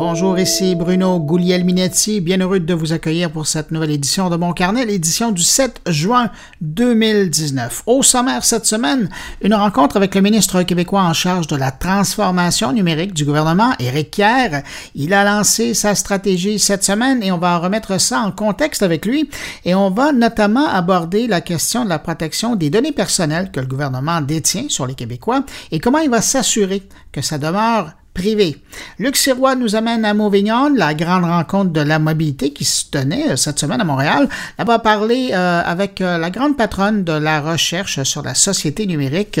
Bonjour, ici Bruno Guglielminetti. Bien heureux de vous accueillir pour cette nouvelle édition de Mon Carnet, l'édition du 7 juin 2019. Au sommaire cette semaine, une rencontre avec le ministre québécois en charge de la transformation numérique du gouvernement, Éric Kerr. Il a lancé sa stratégie cette semaine et on va remettre ça en contexte avec lui et on va notamment aborder la question de la protection des données personnelles que le gouvernement détient sur les Québécois et comment il va s'assurer que ça demeure privé. Luc Sirois nous amène à Mauvignon, la grande rencontre de la mobilité qui se tenait euh, cette semaine à Montréal. Va parler euh, avec euh, la grande patronne de la recherche sur la société numérique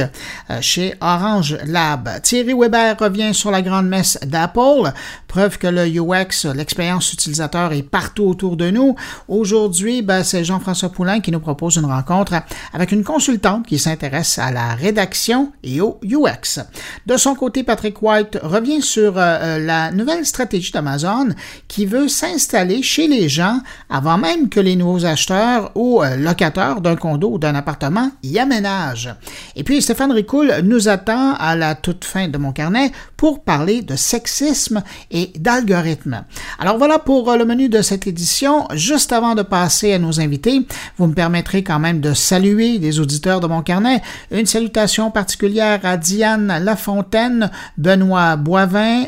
chez Orange Lab. Thierry Weber revient sur la grande messe d'Apple, preuve que le UX, l'expérience utilisateur, est partout autour de nous. Aujourd'hui, ben, c'est Jean-François Poulain qui nous propose une rencontre avec une consultante qui s'intéresse à la rédaction et au UX. De son côté, Patrick White revient sur euh, euh, la nouvelle stratégie d'Amazon qui veut s'installer chez les gens avant même que les nouveaux acheteurs ou euh, locataires d'un condo ou d'un appartement y aménagent. Et puis Stéphane Ricoul nous attend à la toute fin de mon carnet pour parler de sexisme et d'algorithme. Alors voilà pour le menu de cette édition. Juste avant de passer à nos invités, vous me permettrez quand même de saluer les auditeurs de mon carnet. Une salutation particulière à Diane Lafontaine, Benoît Bois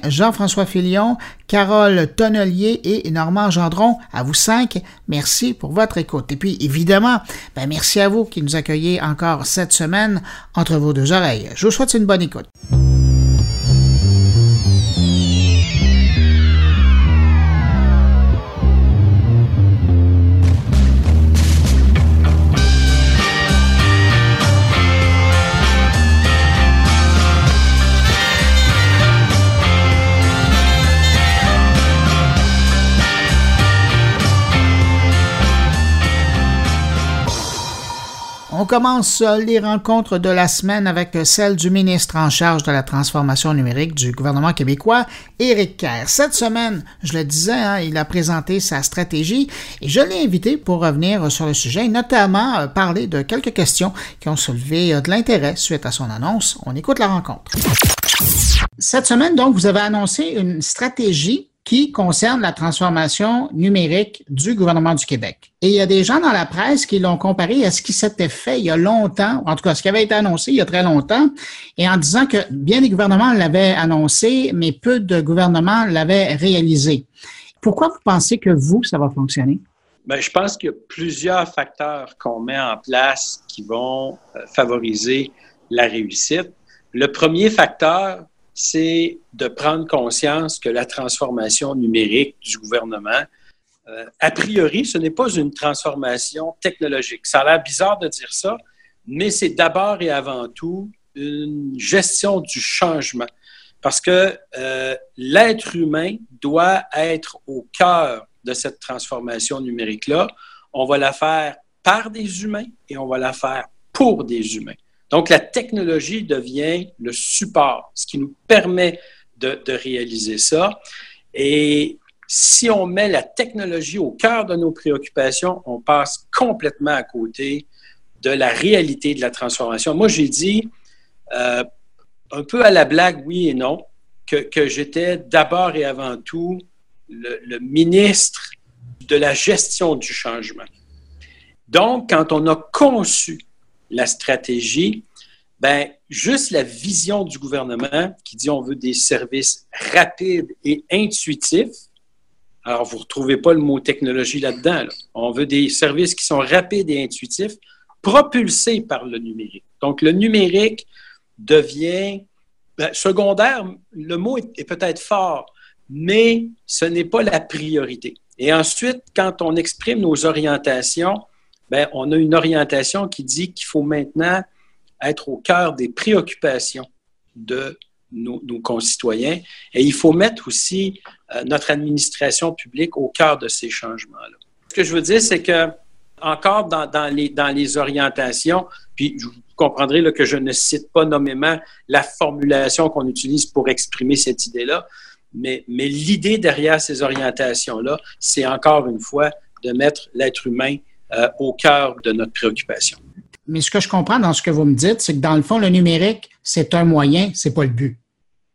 Jean-François Filion, Carole Tonnelier et Normand Gendron. À vous cinq, merci pour votre écoute. Et puis, évidemment, ben, merci à vous qui nous accueillez encore cette semaine entre vos deux oreilles. Je vous souhaite une bonne écoute. On commence euh, les rencontres de la semaine avec celle du ministre en charge de la transformation numérique du gouvernement québécois, Éric Kerr. Cette semaine, je le disais, hein, il a présenté sa stratégie et je l'ai invité pour revenir sur le sujet, notamment euh, parler de quelques questions qui ont soulevé euh, de l'intérêt suite à son annonce. On écoute la rencontre. Cette semaine, donc, vous avez annoncé une stratégie qui concerne la transformation numérique du gouvernement du Québec. Et il y a des gens dans la presse qui l'ont comparé à ce qui s'était fait il y a longtemps, en tout cas ce qui avait été annoncé il y a très longtemps, et en disant que bien des gouvernements l'avaient annoncé, mais peu de gouvernements l'avaient réalisé. Pourquoi vous pensez que vous, ça va fonctionner? Bien, je pense qu'il y a plusieurs facteurs qu'on met en place qui vont euh, favoriser la réussite. Le premier facteur, c'est de prendre conscience que la transformation numérique du gouvernement, euh, a priori, ce n'est pas une transformation technologique. Ça a l'air bizarre de dire ça, mais c'est d'abord et avant tout une gestion du changement. Parce que euh, l'être humain doit être au cœur de cette transformation numérique-là. On va la faire par des humains et on va la faire pour des humains. Donc, la technologie devient le support, ce qui nous permet de, réaliser ça. Et si on met la technologie au cœur de nos préoccupations, on passe complètement à côté de la réalité de la transformation. Moi, j'ai dit, euh, un peu à la blague, oui et non, que, j'étais d'abord et avant tout le, ministre de la gestion du changement. Donc, quand on a conçu la stratégie, ben, juste la vision du gouvernement qui dit on veut des services rapides et intuitifs. Alors, vous ne retrouvez pas le mot technologie là-dedans. On veut des services qui sont rapides et intuitifs, propulsés par le numérique. Donc, le numérique devient ben, secondaire. Le mot est, peut-être fort, mais ce n'est pas la priorité. Et ensuite, quand on exprime nos orientations, ben, on a une orientation qui dit qu'il faut maintenant être au cœur des préoccupations de nos, concitoyens. Et il faut mettre aussi euh, notre administration publique au cœur de ces changements-là. Ce que je veux dire, c'est que encore dans, les, orientations, puis vous comprendrez que je ne cite pas nommément la formulation qu'on utilise pour exprimer cette idée-là, mais, mais l'idée derrière ces orientations-là, c'est encore une fois de mettre l'être humain euh, au cœur de notre préoccupation. Mais ce que je comprends dans ce que vous me dites, c'est que dans le fond, le numérique, c'est un moyen, c'est pas le but.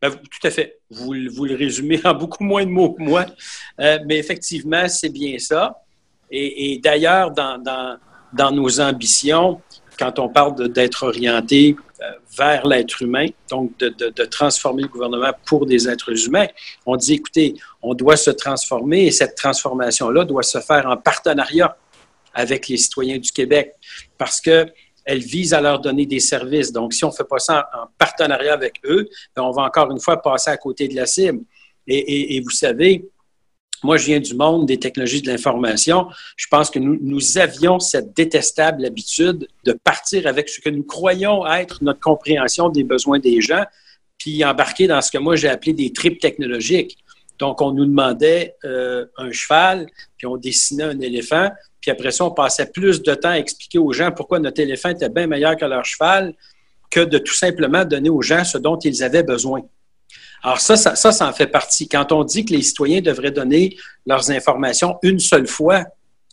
Ben, tout à fait. vous, le résumez en beaucoup moins de mots que moi. Euh, mais effectivement, c'est bien ça. Et, d'ailleurs, dans, dans, nos ambitions, quand on parle d'être orienté euh, vers l'être humain, donc de, de, transformer le gouvernement pour des êtres humains, on dit, écoutez, on doit se transformer et cette transformation-là doit se faire en partenariat avec les citoyens du Québec parce que elle vise à leur donner des services. Donc, si on ne fait pas ça en, partenariat avec eux, ben, on va encore une fois passer à côté de la cible. Et, vous savez, moi, je viens du monde des technologies de l'information. Je pense que nous, nous, avions cette détestable habitude de partir avec ce que nous croyons être notre compréhension des besoins des gens, puis embarquer dans ce que moi j'ai appelé des tripes technologiques. Donc, on nous demandait euh, un cheval, puis on dessinait un éléphant, puis après ça, on passait plus de temps à expliquer aux gens pourquoi notre éléphant était bien meilleur que leur cheval que de tout simplement donner aux gens ce dont ils avaient besoin. Alors ça, ça, ça, en fait partie. Quand on dit que les citoyens devraient donner leurs informations une seule fois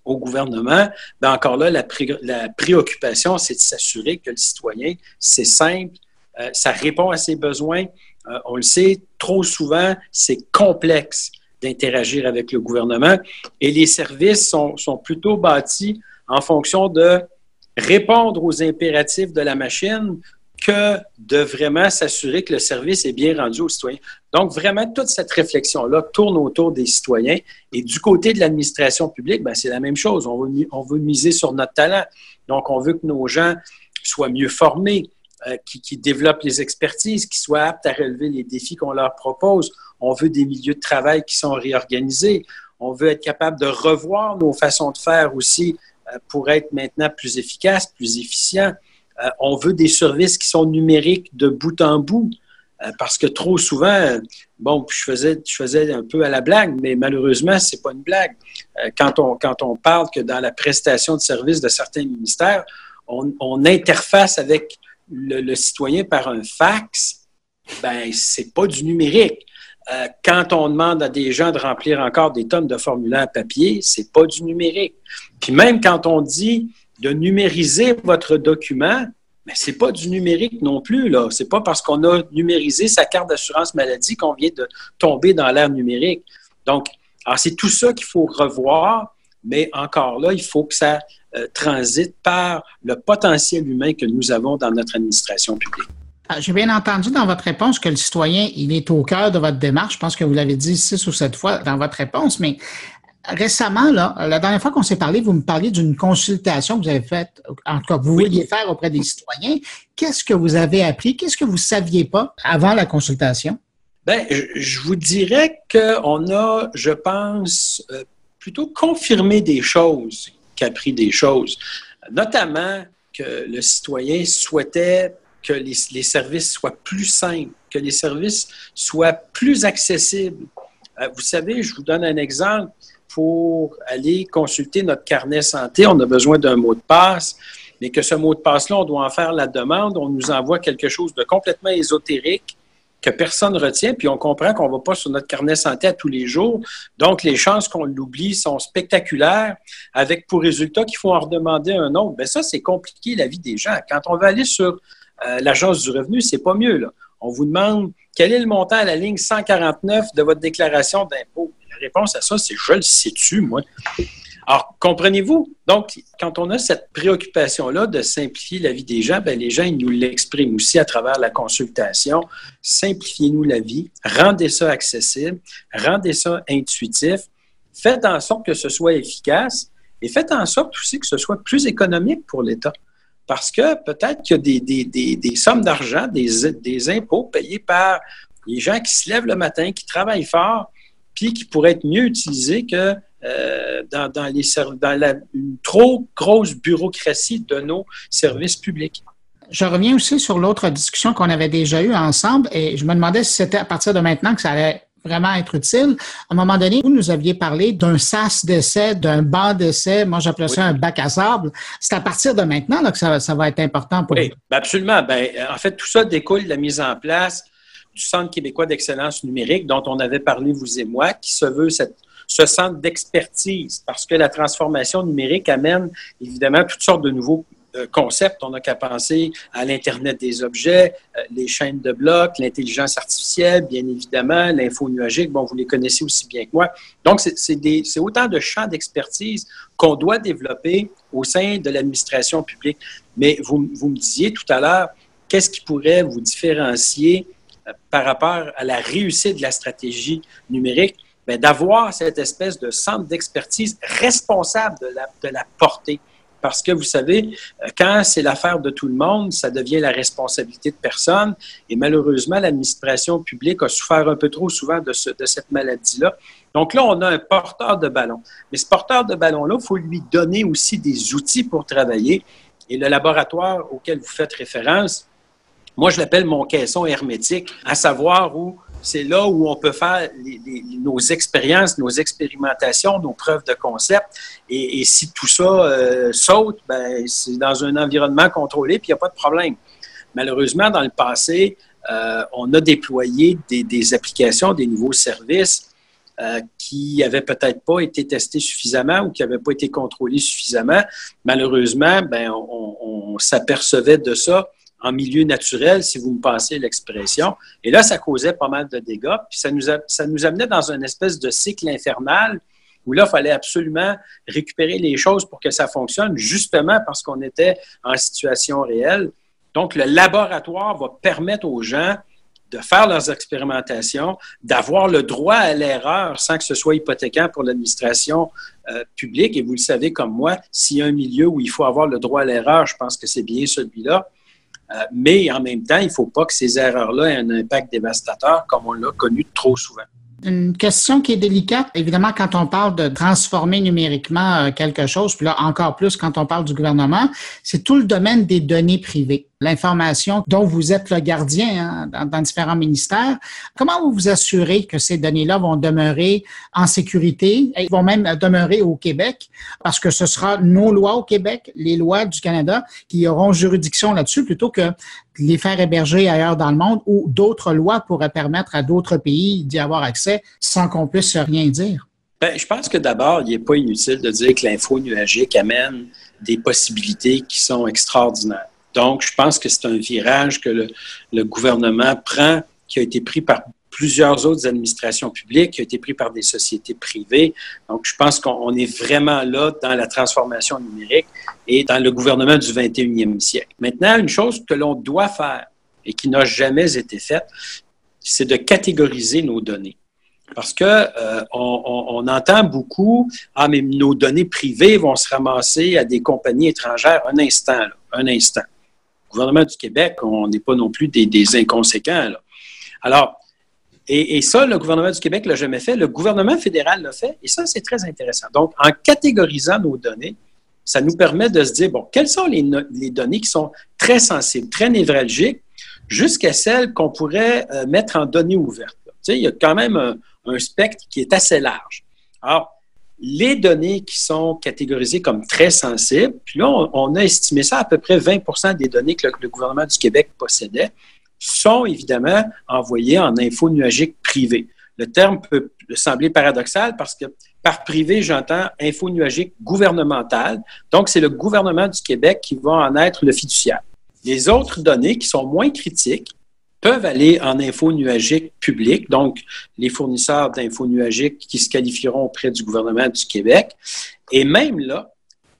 au gouvernement, bien encore là, la, préoccupation, c'est de s'assurer que le citoyen, c'est simple, euh, ça répond à ses besoins. Euh, on le sait, trop souvent, c'est complexe d'interagir avec le gouvernement. Et les services sont, sont, plutôt bâtis en fonction de répondre aux impératifs de la machine que de vraiment s'assurer que le service est bien rendu aux citoyens. Donc, vraiment, toute cette réflexion-là tourne autour des citoyens. Et du côté de l'administration publique, ben, c'est la même chose. On veut, on veut miser sur notre talent. Donc, on veut que nos gens soient mieux formés, euh, qui, développent les expertises, qui soient aptes à relever les défis qu'on leur propose. On veut des milieux de travail qui sont réorganisés. On veut être capable de revoir nos façons de faire aussi euh, pour être maintenant plus efficaces, plus efficients. Euh, on veut des services qui sont numériques de bout en bout. Parce que trop souvent, bon, je faisais, je faisais un peu à la blague, mais malheureusement, c'est pas une blague. Quand on, quand on parle que dans la prestation de services de certains ministères, on interface avec le, citoyen par un fax, ben c'est pas du numérique. Euh, quand on demande à des gens de remplir encore des tonnes de formulaires papier, c'est pas du numérique. Puis même quand on dit de numériser votre document, mais c'est pas du numérique non plus là. C'est pas parce qu'on a numérisé sa carte d'assurance maladie qu'on vient de tomber dans l'ère numérique. Donc, c'est tout ça qu'il faut revoir, mais encore là, il faut que ça euh, transite par le potentiel humain que nous avons dans notre administration publique. Ah, j'ai bien entendu dans votre réponse que le citoyen, il est au cœur de votre démarche. Je pense que vous l'avez dit six ou sept fois dans votre réponse, mais récemment, là, la dernière fois qu'on s'est parlé, vous me parliez d'une consultation que vous avez faite, en tout cas, vous vouliez faire auprès des citoyens. Qu'est-ce que vous avez appris? Qu'est-ce que vous ne saviez pas avant la consultation? Bien, je vous dirais qu'on a, je pense, euh, plutôt confirmé des choses qu'appris des choses, notamment que le citoyen souhaitait que les, services soient plus simples, que les services soient plus accessibles. Euh, vous savez, je vous donne un exemple. Pour aller consulter notre carnet santé, on a besoin d'un mot de passe, mais que ce mot de passe-là, on doit en faire la demande. On nous envoie quelque chose de complètement ésotérique que personne ne retient, puis on comprend qu'on ne va pas sur notre carnet santé à tous les jours. Donc, les chances qu'on l'oublie sont spectaculaires, avec pour résultat qu'il faut en redemander un autre. Bien, ça, c'est compliqué la vie des gens. Quand on va aller sur euh, l'Agence du revenu, c'est pas mieux. Là. On vous demande quel est le montant à la ligne 149 de votre déclaration d'impôt? La réponse à ça, c'est je le sais-tu, moi. Alors, comprenez-vous? Donc, quand on a cette préoccupation-là de simplifier la vie des gens, bien, les gens, ils nous l'expriment aussi à travers la consultation. Simplifiez-nous la vie, rendez ça accessible, rendez ça intuitif, faites en sorte que ce soit efficace et faites en sorte aussi que ce soit plus économique pour l'État parce que peut-être qu'il y a des, sommes d'argent, des, impôts payés par les gens qui se lèvent le matin, qui travaillent fort, puis qui pourraient être mieux utilisés que euh, dans, les, dans la, une trop grosse bureaucratie de nos services publics. Je reviens aussi sur l'autre discussion qu'on avait déjà eue ensemble et je me demandais si c'était à partir de maintenant que ça allait vraiment être utile. À un moment donné, vous nous aviez parlé d'un sas d'essai, d'un banc d'essai. Moi, j'appelais ça un bac à sable. C'est à partir de maintenant que ça, va être important pour oui, ben absolument. Ben, en fait, tout ça découle de la mise en place du Centre québécois d'excellence numérique dont on avait parlé, vous et moi, qui se veut cette, ce centre d'expertise parce que la transformation numérique amène évidemment toutes sortes de nouveaux euh, concepts. On n'a qu'à penser à l'Internet des objets, euh, les chaînes de blocs, l'intelligence artificielle, bien évidemment, l'info nuagique. Bon, vous les connaissez aussi bien que moi. Donc, c'est autant de champs d'expertise qu'on doit développer au sein de l'administration publique. Mais vous, vous me disiez tout à l'heure, qu'est-ce qui pourrait vous différencier euh, par rapport à la réussite de la stratégie numérique? Ben, d'avoir cette espèce de centre d'expertise responsable de la, de la portée. Parce que vous savez, euh, quand c'est l'affaire de tout le monde, ça devient la responsabilité de personne. Et malheureusement, l'administration publique a souffert un peu trop souvent de, de cette maladie-là. Donc là, on a un porteur de ballon. Mais ce porteur de ballon-là, il faut lui donner aussi des outils pour travailler. Et le laboratoire auquel vous faites référence, moi, je l'appelle mon caisson hermétique, à savoir où c'est là où on peut faire nos expériences, nos expérimentations, nos preuves de concept. Et, si tout ça euh, saute, ben, c'est dans un environnement contrôlé, puis il n'y a pas de problème. Malheureusement, dans le passé, euh, on a déployé des, applications, des nouveaux services euh, qui n'avaient peut-être pas été testés suffisamment ou qui n'avaient pas été contrôlés suffisamment. Malheureusement, ben, on s'apercevait de ça en milieu naturel, si vous me passez l'expression. Et là, ça causait pas mal de dégâts. Puis ça nous, ça nous amenait dans une espèce de cycle infernal où là, il fallait absolument récupérer les choses pour que ça fonctionne, justement parce qu'on était en situation réelle. Donc, le laboratoire va permettre aux gens de faire leurs expérimentations, d'avoir le droit à l'erreur sans que ce soit hypothéquant pour l'administration euh, publique. Et vous le savez comme moi, s'il y a un milieu où il faut avoir le droit à l'erreur, je pense que c'est bien celui-là. Euh, mais en même temps, il ne faut pas que ces erreurs-là aient un impact dévastateur comme on l'a connu trop souvent. Une question qui est délicate, évidemment, quand on parle de transformer numériquement euh, quelque chose, puis là encore plus quand on parle du gouvernement, c'est tout le domaine des données privées l'information dont vous êtes le gardien hein, dans, différents ministères. Comment vous vous assurez que ces données-là vont demeurer en sécurité et vont même demeurer au Québec? Parce que ce sera nos lois au Québec, les lois du Canada qui auront juridiction là-dessus plutôt que les faire héberger ailleurs dans le monde où d'autres lois pourraient permettre à d'autres pays d'y avoir accès sans qu'on puisse rien dire? Bien, je pense que d'abord, il n'est pas inutile de dire que l'info nuagique amène des possibilités qui sont extraordinaires. Donc, je pense que c'est un virage que le, gouvernement prend, qui a été pris par plusieurs autres administrations publiques, qui a été pris par des sociétés privées. Donc, je pense qu'on est vraiment là dans la transformation numérique et dans le gouvernement du 21e siècle. Maintenant, une chose que l'on doit faire et qui n'a jamais été faite, c'est de catégoriser nos données. Parce que euh, on, entend beaucoup, ah, mais nos données privées vont se ramasser à des compagnies étrangères. Un instant, un instant gouvernement du Québec, on n'est pas non plus des, inconséquents. Alors, et, ça, le gouvernement du Québec l'a jamais fait. Le gouvernement fédéral l'a fait. Et ça, c'est très intéressant. Donc, en catégorisant nos données, ça nous permet de se dire, bon, quelles sont les, données qui sont très sensibles, très névralgiques, jusqu'à celles qu'on pourrait euh, mettre en données ouvertes. Tu sais, il y a quand même un, un spectre qui est assez large. Alors, les données qui sont catégorisées comme très sensibles, puis là, on, a estimé ça à peu près 20 des données que le, gouvernement du Québec possédait, sont évidemment envoyées en info nuagique privée. Le terme peut sembler paradoxal parce que par privé, j'entends info nuagique gouvernementale. Donc, c'est le gouvernement du Québec qui va en être le fiduciaire. Les autres données qui sont moins critiques, peuvent aller en info nuagique public, donc les fournisseurs d'info nuagique qui se qualifieront auprès du gouvernement du Québec. Et même là,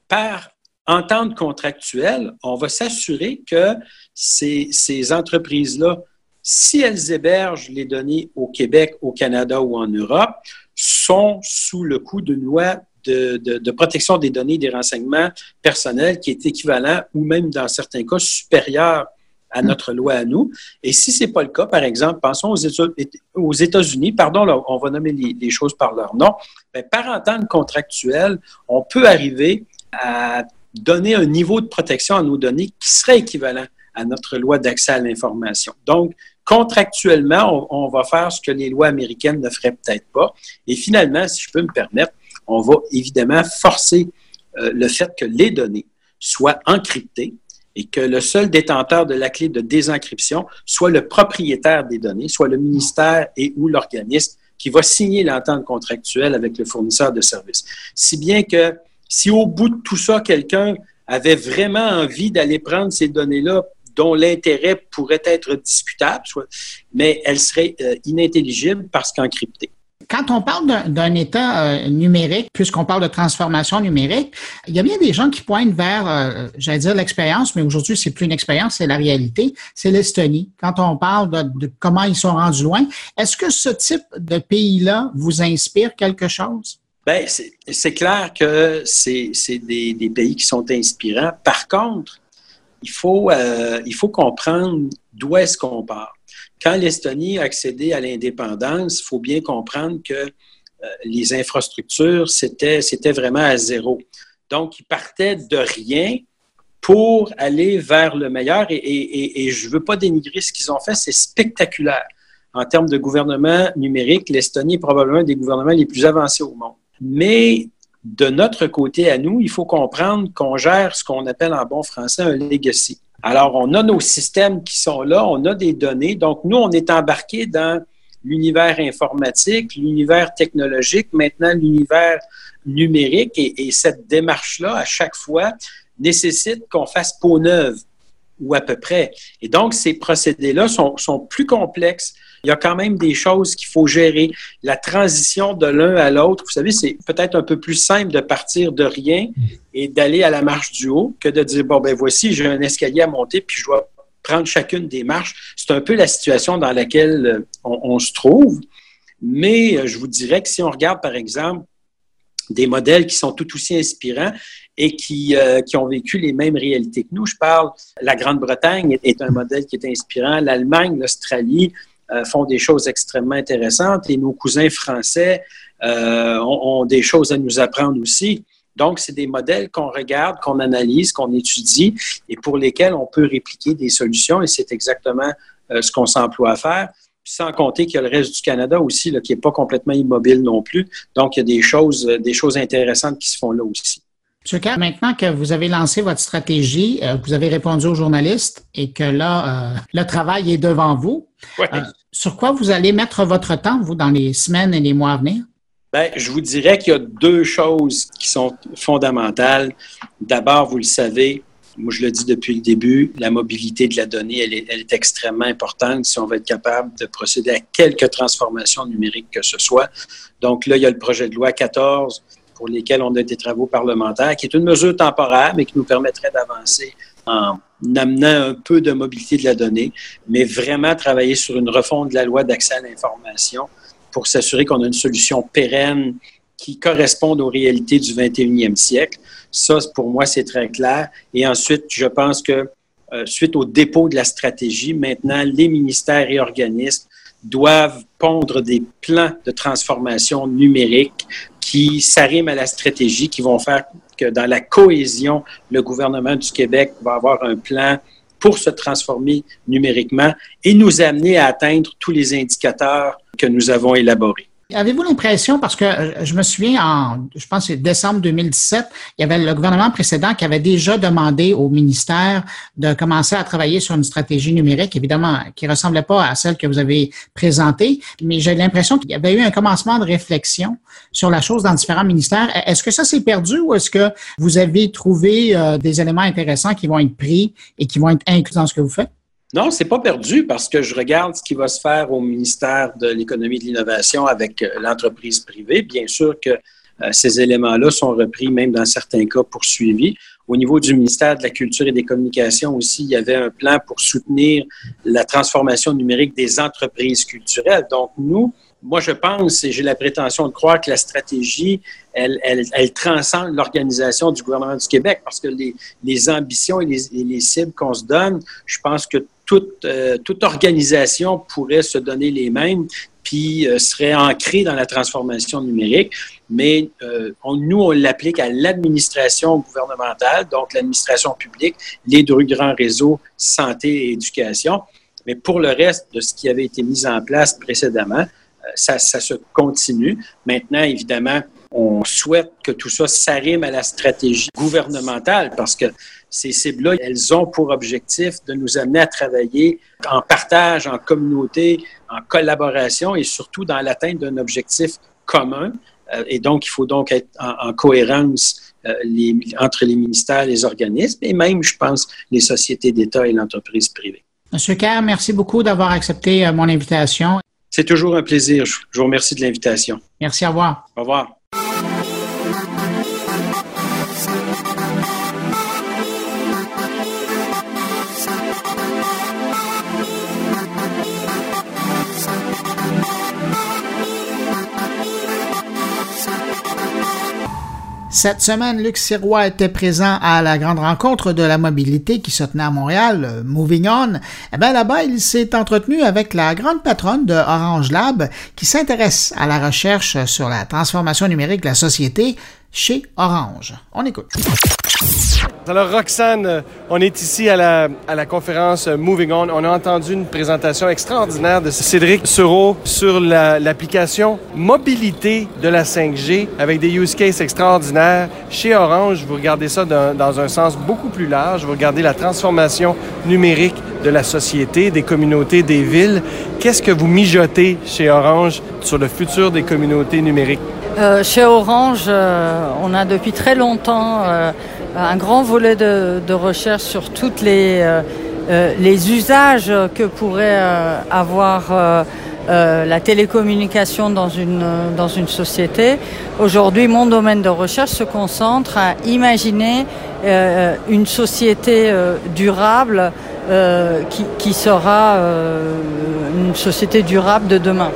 par entente contractuelle, on va s'assurer que ces, entreprises-là, si elles hébergent les données au Québec, au Canada ou en Europe, sont sous le coup d'une loi de, protection des données et des renseignements personnels qui est équivalent ou même dans certains cas supérieur à notre loi à nous. Et si ce n'est pas le cas, par exemple, pensons aux États-Unis, pardon, on va nommer les, choses par leur nom, bien, par entente contractuelle, on peut arriver à donner un niveau de protection à nos données qui serait équivalent à notre loi d'accès à l'information. Donc, contractuellement, on, va faire ce que les lois américaines ne feraient peut-être pas. Et finalement, si je peux me permettre, on va évidemment forcer euh, le fait que les données soient encryptées et que le seul détenteur de la clé de désencryption soit le propriétaire des données, soit le ministère et ou l'organisme qui va signer l'entente contractuelle avec le fournisseur de services. Si bien que si au bout de tout ça, quelqu'un avait vraiment envie d'aller prendre ces données-là dont l'intérêt pourrait être discutable, mais elles seraient euh, inintelligibles parce qu'encryptées. Quand on parle d'un État euh, numérique, puisqu'on parle de transformation numérique, il y a bien des gens qui pointent vers, euh, j'allais dire l'expérience, mais aujourd'hui, c'est plus une expérience, c'est la réalité. C'est l'Estonie. Quand on parle de, comment ils sont rendus loin, est-ce que ce type de pays-là vous inspire quelque chose? Bien, c'est clair que c'est des, pays qui sont inspirants. Par contre, il faut, euh, il faut comprendre d'où est-ce qu'on part. Quand l'Estonie a accédé à l'indépendance, il faut bien comprendre que euh, les infrastructures, c'était vraiment à zéro. Donc, ils partaient de rien pour aller vers le meilleur et, je ne veux pas dénigrer ce qu'ils ont fait, c'est spectaculaire. En termes de gouvernement numérique, l'Estonie est probablement un des gouvernements les plus avancés au monde. Mais de notre côté à nous, il faut comprendre qu'on gère ce qu'on appelle en bon français un legacy. Alors, on a nos systèmes qui sont là, on a des données. Donc, nous, on est embarqué dans l'univers informatique, l'univers technologique, maintenant l'univers numérique. Et, cette démarche-là, à chaque fois, nécessite qu'on fasse peau neuve ou à peu près. Et donc, ces procédés-là sont, sont plus complexes il y a quand même des choses qu'il faut gérer. La transition de l'un à l'autre, vous savez, c'est peut-être un peu plus simple de partir de rien et d'aller à la marche du haut que de dire, bon, ben voici, j'ai un escalier à monter, puis je dois prendre chacune des marches. C'est un peu la situation dans laquelle euh, on, se trouve. Mais euh, je vous dirais que si on regarde, par exemple, des modèles qui sont tout aussi inspirants et qui, euh, qui ont vécu les mêmes réalités que nous. Je parle, la Grande-Bretagne est un modèle qui est inspirant, l'Allemagne, l'Australie, font des choses extrêmement intéressantes et nos cousins français euh, ont, des choses à nous apprendre aussi. Donc, c'est des modèles qu'on regarde, qu'on analyse, qu'on étudie et pour lesquels on peut répliquer des solutions et c'est exactement euh, ce qu'on s'emploie à faire. sans compter qu'il y a le reste du Canada aussi là, qui n'est pas complètement immobile non plus. Donc, il y a des choses, des choses intéressantes qui se font là aussi. M. Kerr, maintenant que vous avez lancé votre stratégie, euh, vous avez répondu aux journalistes et que là, euh, le travail est devant vous, euh, sur quoi vous allez mettre votre temps, vous, dans les semaines et les mois à venir? Bien, je vous dirais qu'il y a deux choses qui sont fondamentales. D'abord, vous le savez, moi je le dis depuis le début, la mobilité de la donnée, elle est, elle est, extrêmement importante si on veut être capable de procéder à quelques transformations numériques que ce soit. Donc là, il y a le projet de loi 14 pour lesquels on a des travaux parlementaires, qui est une mesure temporaire, mais qui nous permettrait d'avancer en amenant un peu de mobilité de la donnée, mais vraiment travailler sur une refonte de la loi d'accès à l'information pour s'assurer qu'on a une solution pérenne qui corresponde aux réalités du 21e siècle. Ça, pour moi, c'est très clair. Et ensuite, je pense que euh, suite au dépôt de la stratégie, maintenant, les ministères et organismes doivent pondre des plans de transformation numérique qui s'arriment à la stratégie, qui vont faire que dans la cohésion, le gouvernement du Québec va avoir un plan pour se transformer numériquement et nous amener à atteindre tous les indicateurs que nous avons élaborés. Avez-vous l'impression, parce que euh, je me souviens en, je pense c'est décembre 2017, il y avait le gouvernement précédent qui avait déjà demandé au ministère de commencer à travailler sur une stratégie numérique, évidemment, qui ressemblait pas à celle que vous avez présentée, mais j'ai l'impression qu'il y avait eu un commencement de réflexion sur la chose dans différents ministères. Est-ce que ça s'est perdu ou est-ce que vous avez trouvé euh, des éléments intéressants qui vont être pris et qui vont être inclus dans ce que vous faites? Non, c'est pas perdu parce que je regarde ce qui va se faire au ministère de l'économie et de l'innovation avec euh, l'entreprise privée. Bien sûr que euh, ces éléments-là sont repris, même dans certains cas poursuivis. Au niveau du ministère de la Culture et des Communications aussi, il y avait un plan pour soutenir la transformation numérique des entreprises culturelles. Donc, nous, moi, je pense et j'ai la prétention de croire que la stratégie, elle, transcende l'organisation du gouvernement du Québec parce que les, ambitions et les cibles qu'on se donne, je pense que toute, euh, toute organisation pourrait se donner les mêmes puis euh, serait ancrée dans la transformation numérique. Mais euh, nous, on l'applique à l'administration gouvernementale, donc l'administration publique, les deux grands réseaux santé et éducation. Mais pour le reste de ce qui avait été mis en place précédemment, ça se continue. Maintenant, évidemment, on souhaite que tout ça s'arrime à la stratégie gouvernementale parce que ces cibles-là, elles ont pour objectif de nous amener à travailler en partage, en communauté, en collaboration et surtout dans l'atteinte d'un objectif commun. Euh, et donc, il faut donc être en, cohérence les, entre les ministères, les organismes et même, je pense, les sociétés d'État et l'entreprise privée. Monsieur Kerr, merci beaucoup d'avoir accepté mon invitation. C'est toujours un plaisir. Je vous remercie de l'invitation. Merci, au revoir. Au revoir. Cette semaine, Luc Sirois était présent à la grande rencontre de la mobilité qui se tenait à Montréal, euh, Moving On. Eh bien, là-bas, il s'est entretenu avec la grande patronne de Orange Lab qui s'intéresse à la recherche sur la transformation numérique de la société chez Orange. On écoute. Alors Roxane, on est ici à la, à la conférence Moving On. On a entendu une présentation extraordinaire de Cédric Sureau sur l'application mobilité de la 5G avec des use cases extraordinaires. Chez Orange, vous regardez ça dans, dans un sens beaucoup plus large. Vous regardez la transformation numérique de la société, des communautés, des villes. Qu'est-ce que vous mijotez chez Orange sur le futur des communautés numériques? Euh, chez Orange, euh, on a depuis très longtemps euh, un grand volet de, recherche sur toutes les, les usages que pourrait avoir la télécommunication dans une, dans une société. Aujourd'hui, mon domaine de recherche se concentre à imaginer une société durable qui, qui, sera une société durable de demain.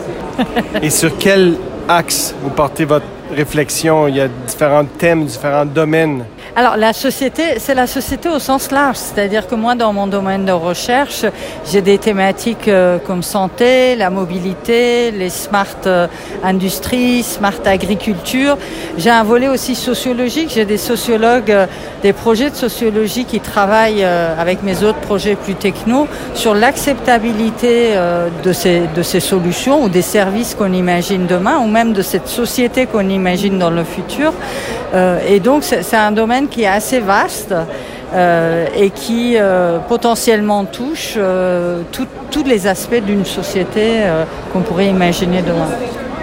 Et sur quel axe vous portez votre réflexion? Il y a différents thèmes, différents domaines. Alors la société, c'est la société au sens large, c'est-à-dire que moi dans mon domaine de recherche, j'ai des thématiques euh, comme santé, la mobilité, les smart euh, industries, smart agriculture. J'ai un volet aussi sociologique, j'ai des sociologues, euh, des projets de sociologie qui travaillent avec mes autres projets plus techno sur l'acceptabilité de ces, de ces solutions ou des services qu'on imagine demain ou même de cette société qu'on imagine dans le futur. et donc c'est un domaine qui est assez vaste euh, et qui euh, potentiellement touche euh, tous les aspects d'une société euh, qu'on pourrait imaginer demain.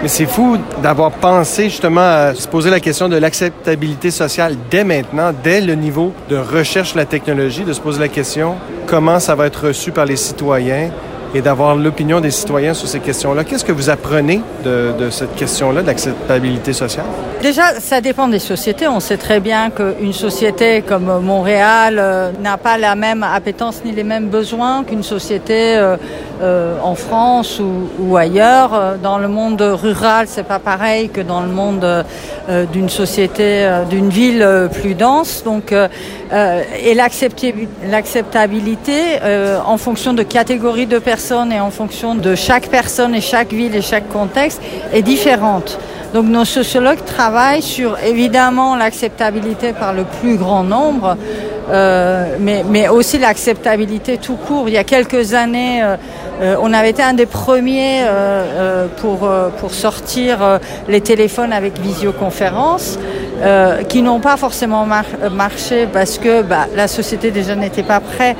Mais c'est fou d'avoir pensé justement à se poser la question de l'acceptabilité sociale dès maintenant, dès le niveau de recherche de la technologie, de se poser la question comment ça va être reçu par les citoyens, et d'avoir l'opinion des citoyens sur ces questions-là. Qu'est-ce que vous apprenez de, cette question-là, de l'acceptabilité sociale? Déjà, ça dépend des sociétés. On sait très bien qu'une société comme Montréal euh, n'a pas la même appétence ni les mêmes besoins qu'une société euh, euh, en France ou, ailleurs. Euh, dans le monde rural, c'est pas pareil que dans le monde euh, d'une société, euh, d'une ville plus dense. Donc, et l'acceptabilité en fonction de catégories de personnes et en fonction de chaque personne et chaque ville et chaque contexte est différente. Donc nos sociologues travaillent sur évidemment l'acceptabilité par le plus grand nombre, euh, mais, mais aussi l'acceptabilité tout court. Il y a quelques années, euh, euh, on avait été un des premiers pour, pour sortir les téléphones avec visioconférence, qui n'ont pas forcément mar marché parce que bah, la société déjà n'était pas prête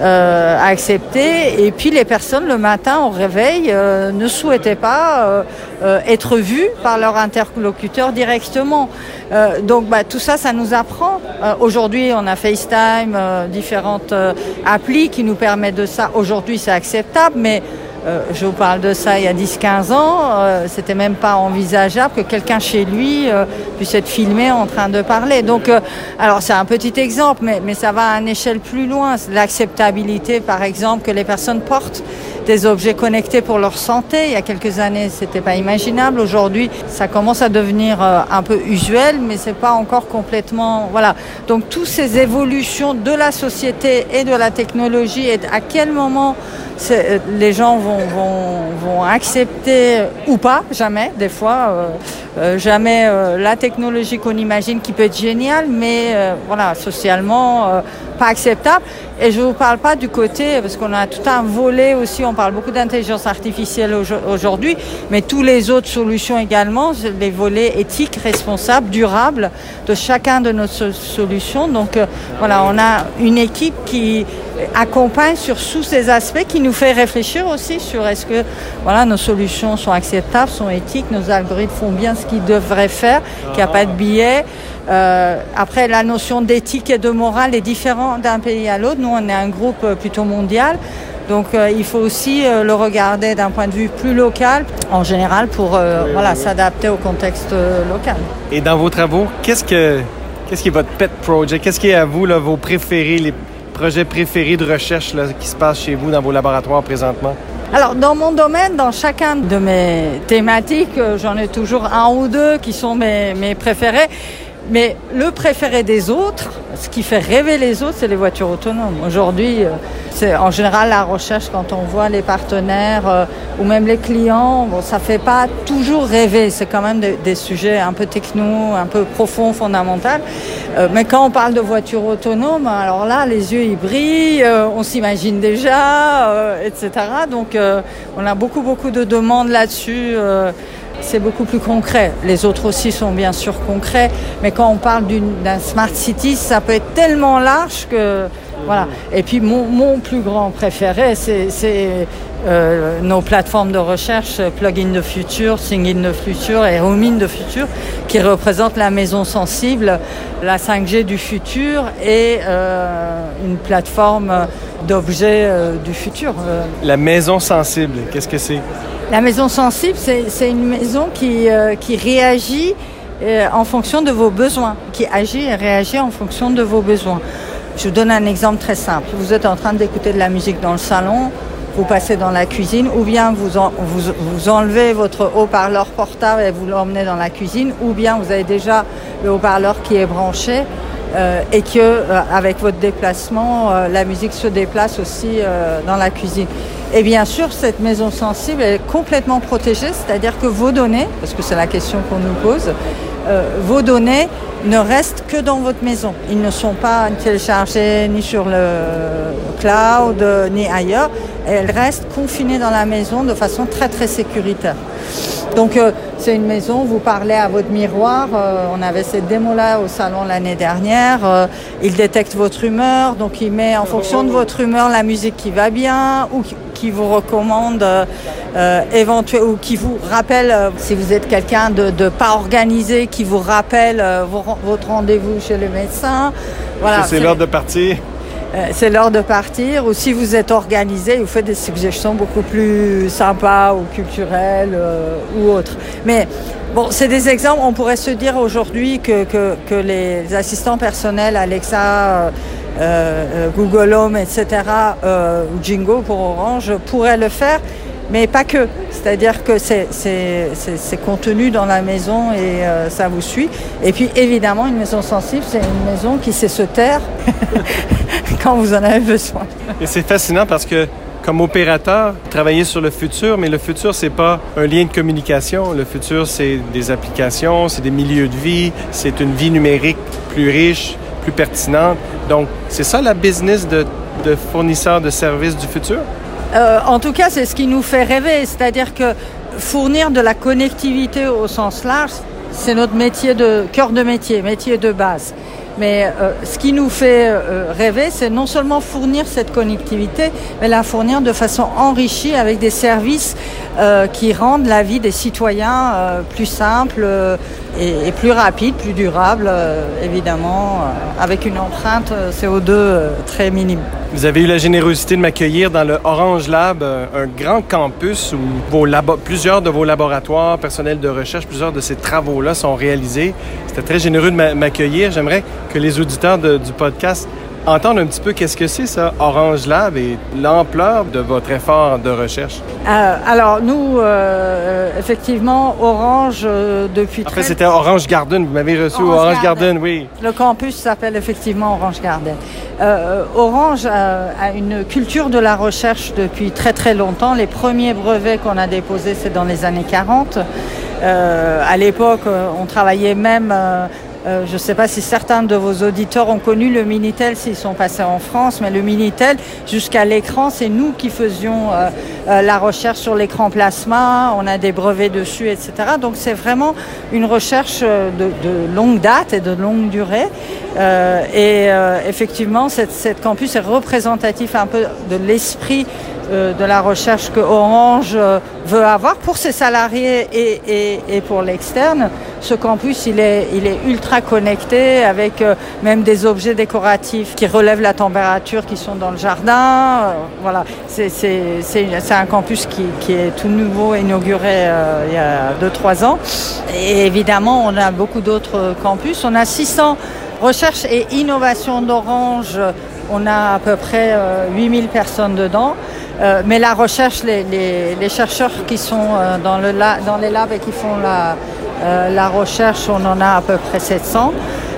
euh, à accepter. Et puis les personnes le matin au réveil euh, ne souhaitaient pas euh, euh être vues par leur interlocuteur directement. Euh, donc bah, tout ça, ça nous apprend. Euh, aujourd'hui, on a FaceTime, différentes applis qui nous permettent de ça. Aujourd'hui, c'est acceptable, mais euh, je vous parle de ça il y a 10-15 ans, euh, c'était même pas envisageable que quelqu'un chez lui euh, puisse être filmé en train de parler. Donc, alors c'est un petit exemple, mais, mais ça va à une échelle plus loin. L'acceptabilité, par exemple, que les personnes portent des objets connectés pour leur santé. Il y a quelques années, c'était pas imaginable. Aujourd'hui, ça commence à devenir euh, un peu usuel, mais c'est pas encore complètement, voilà. Donc, toutes ces évolutions de la société et de la technologie et à quel moment euh, les gens vont, accepter ou pas, jamais, des fois, euh, jamais la technologie qu'on imagine qui peut être géniale, mais voilà, socialement pas acceptable. Et je ne vous parle pas du côté, parce qu'on a tout un volet aussi, on parle beaucoup d'intelligence artificielle aujourd'hui, mais tous les autres solutions également, les volets éthiques, responsables, durables de chacun de nos solutions. Donc euh, voilà, on a une équipe qui accompagne sur tous ces aspects, qui nous fait réfléchir aussi sur est-ce que voilà, nos solutions sont acceptables, sont éthiques, nos algorithmes font bien ce qu'ils devraient faire, qu'il n'y a pas de biais. Euh, après, la notion d'éthique et de morale est différente d'un pays à l'autre. Nous, on est un groupe euh, plutôt mondial. Donc euh, il faut aussi le regarder d'un point de vue plus local, en général, pour voilà, s'adapter au contexte local. Et dans vos travaux, qu'est-ce que qu'est-ce qui est votre pet project? Qu'est-ce qui est à vous là, vos préférés, les projets préférés de recherche là, qui se passent chez vous dans vos laboratoires présentement? Alors, dans mon domaine, dans chacun de mes thématiques, j'en ai toujours un ou deux qui sont mes, mes préférés. Mais le préféré des autres, ce qui fait rêver les autres, c'est les voitures autonomes. Aujourd'hui, euh, c'est en général la recherche quand on voit les partenaires euh, ou même les clients. Bon, ça fait pas toujours rêver. C'est quand même des, sujets un peu techno, un peu profonds, fondamentaux. Euh, mais quand on parle de voitures autonomes, alors là, les yeux ils brillent, on s'imagine déjà, etc. Donc, on a beaucoup beaucoup de demandes là-dessus c'est beaucoup plus concret. Les autres aussi sont bien sûr concrets, mais quand on parle d'un smart city, ça peut être tellement large que voilà. Et puis mon, plus grand préféré, c'est euh, nos plateformes de recherche Plugin de Future, Singin de Future et Roaming de Future, qui représentent la maison sensible, la 5G du futur et euh, une plateforme d'objets euh, du futur. La maison sensible, qu'est-ce que c'est? La maison sensible, c'est une maison qui, euh, qui réagit euh, en fonction de vos besoins, qui agit et réagit en fonction de vos besoins. Je vous donne un exemple très simple. Vous êtes en train d'écouter de la musique dans le salon, vous passez dans la cuisine, ou bien vous, vous, vous enlevez votre haut-parleur portable et vous l'emmenez dans la cuisine, ou bien vous avez déjà le haut-parleur qui est branché euh, et que euh, avec votre déplacement, euh, la musique se déplace aussi dans la cuisine. Et bien sûr, cette maison sensible est complètement protégée, c'est-à-dire que vos données, parce que c'est la question qu'on nous pose, vos données ne restent que dans votre maison. Ils ne sont pas téléchargés ni sur le cloud ni ailleurs. Elles restent confinées dans la maison de façon très très sécuritaire. Donc euh, c'est une maison, vous parlez à votre miroir. Euh, on avait cette démo-là au salon l'année dernière. Euh, il détecte votre humeur, donc il met en fonction de votre humeur la musique qui va bien ou qui vous recommande éventuellement ou qui vous rappelle si vous êtes quelqu'un de, de, pas organisé, qui vous rappelle votre rendez-vous chez le médecin. Voilà. C'est l'heure de partir. Euh, c'est l'heure de partir. Ou si vous êtes organisé, vous faites des suggestions beaucoup plus sympas ou culturelles euh, ou autres. Mais bon, c'est des exemples. On pourrait se dire aujourd'hui que, les assistants personnels, Alexa, euh, Google Home, etc., ou Jingo pour Orange, pourraient le faire mais pas que. C'est-à-dire que c'est contenu dans la maison et ça vous suit. Et puis évidemment, une maison sensible, c'est une maison qui sait se taire quand vous en avez besoin. Et c'est fascinant parce que comme opérateur, travailler sur le futur, mais le futur, c'est pas un lien de communication. Le futur, c'est des applications, c'est des milieux de vie, c'est une vie numérique plus riche, plus pertinente. Donc, c'est ça la business de, de fournisseur de services du futur? Euh, en tout cas, c'est ce qui nous fait rêver. C'est-à-dire que fournir de la connectivité au sens large, c'est notre métier de cœur de métier, métier de base. Mais euh, ce qui nous fait euh, rêver, c'est non seulement fournir cette connectivité, mais la fournir de façon enrichie avec des services qui rendent la vie des citoyens plus simple et, plus rapide, plus durable, évidemment, avec une empreinte CO2 très minime. Vous avez eu la générosité de m'accueillir dans le Orange Lab, un grand campus où plusieurs de vos laboratoires, personnels de recherche, plusieurs de ces travaux-là sont réalisés. C'était très généreux de m'accueillir. J'aimerais que les auditeurs du podcast entendent un petit peu qu'est-ce que c'est ça, Orange Lab, et l'ampleur de votre effort de recherche? Euh, alors, nous, euh, effectivement, Orange, euh, depuis Après, c'était Orange Garden. Vous m'avez reçu Orange, Orange Garden. oui. Le campus s'appelle effectivement Orange Garden. Orange a une culture de la recherche depuis très, très longtemps. Les premiers brevets qu'on a déposés, c'est dans les années 40. à l'époque, on travaillait même Euh, je ne sais pas si certains de vos auditeurs ont connu le Minitel s'ils sont passés en France, mais le Minitel, jusqu'à l'écran, c'est nous qui faisions euh, euh, la recherche sur l'écran plasma. On a des brevets dessus, etc. Donc c'est vraiment une recherche de, longue date et de longue durée. et effectivement, cette, campus est représentatif un peu de l'esprit euh, de la recherche que Orange euh, veut avoir pour ses salariés et, pour l'externe. Ce campus, il est, il est ultra connecté avec euh, même des objets décoratifs qui relèvent la température qui sont dans le jardin. voilà, c'est un campus qui, qui, est tout nouveau, inauguré il y a 2-3 ans. Et évidemment, on a beaucoup d'autres campus. On a 600 recherches et innovations d'Orange. On a à peu près 8000 personnes dedans. Euh, mais la recherche, les, chercheurs qui sont euh, dans, le dans les labs et qui font la, euh, la recherche, on en a à peu près 700.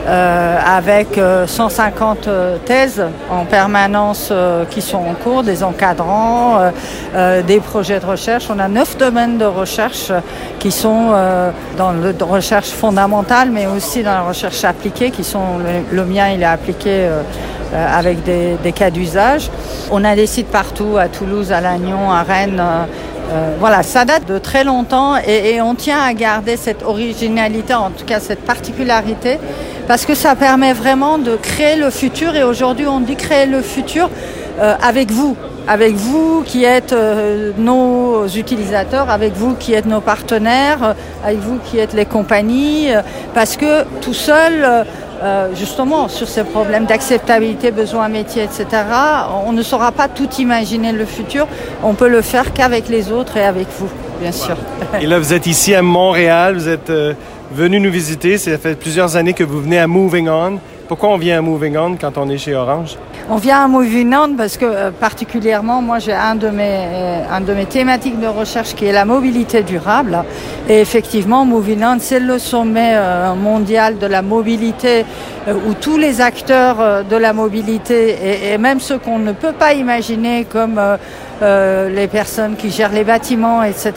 avec 150 thèses en permanence qui sont en cours, des encadrants, des projets de recherche. On a neuf domaines de recherche qui sont dans la recherche fondamentale, mais aussi dans la recherche appliquée, qui sont le, mien, il est appliqué avec des, des cas d'usage. On a des sites partout, à Toulouse, à Lannion, à Rennes. Euh, euh, voilà, ça date de très longtemps et, on tient à garder cette originalité, en tout cas cette particularité, parce que ça permet vraiment de créer le futur. Et aujourd'hui, on dit créer le futur euh, avec vous, avec vous qui êtes nos utilisateurs, avec vous qui êtes nos partenaires, avec vous qui êtes les compagnies, parce que tout seul, euh, justement sur ces problèmes d'acceptabilité, besoin métier, etc. On ne saura pas tout imaginer le futur. On peut le faire qu'avec les autres et avec vous, bien sûr. Et là, vous êtes ici à Montréal, vous êtes euh, venu nous visiter. Ça fait plusieurs années que vous venez à Moving On. Pourquoi on vient à Moving On quand on est chez Orange? On vient à Moving On parce que euh, particulièrement, moi j'ai un, de mes, euh, un de mes thématiques de recherche qui est la mobilité durable. Et effectivement, Moving On, c'est le sommet euh, mondial de la mobilité où tous les acteurs de la mobilité et, même ceux qu'on ne peut pas imaginer comme les personnes qui gèrent les bâtiments, etc.,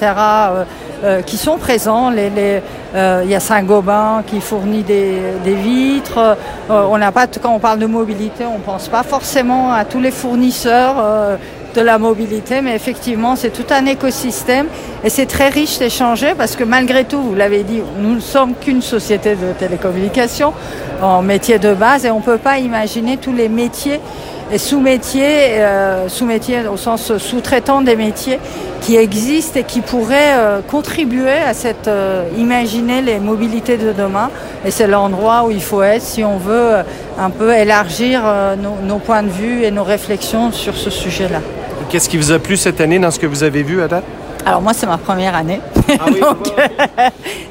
qui sont présents. Les, il y a Saint-Gobain qui fournit des, des vitres. on n'a pas, quand on parle de mobilité, on pense pas forcément à tous les fournisseurs euh, de la mobilité, mais effectivement, c'est tout un écosystème et c'est très riche d'échanger parce que malgré tout, vous l'avez dit, nous ne sommes qu'une société de télécommunications en métier de base et on ne peut pas imaginer tous les métiers et sous-métiers, euh, sous-métiers au sens sous-traitant des métiers qui existent et qui pourraient euh, contribuer à cette euh, imaginer les mobilités de demain. Et c'est l'endroit où il faut être si on veut un peu élargir nos, points de vue et nos réflexions sur ce sujet-là. Qu'est-ce qui vous a plu cette année dans ce que vous avez vu à date alors moi c'est ma première année, ah donc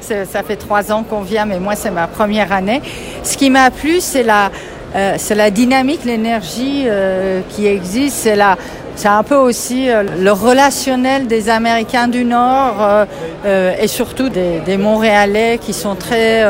ça fait trois ans qu'on vient, mais moi c'est ma première année. Ce qui m'a plu c'est la euh, c'est la dynamique, l'énergie euh, qui existe, c'est la, c'est un peu aussi euh, le relationnel des Américains du Nord et surtout des, des, Montréalais qui sont très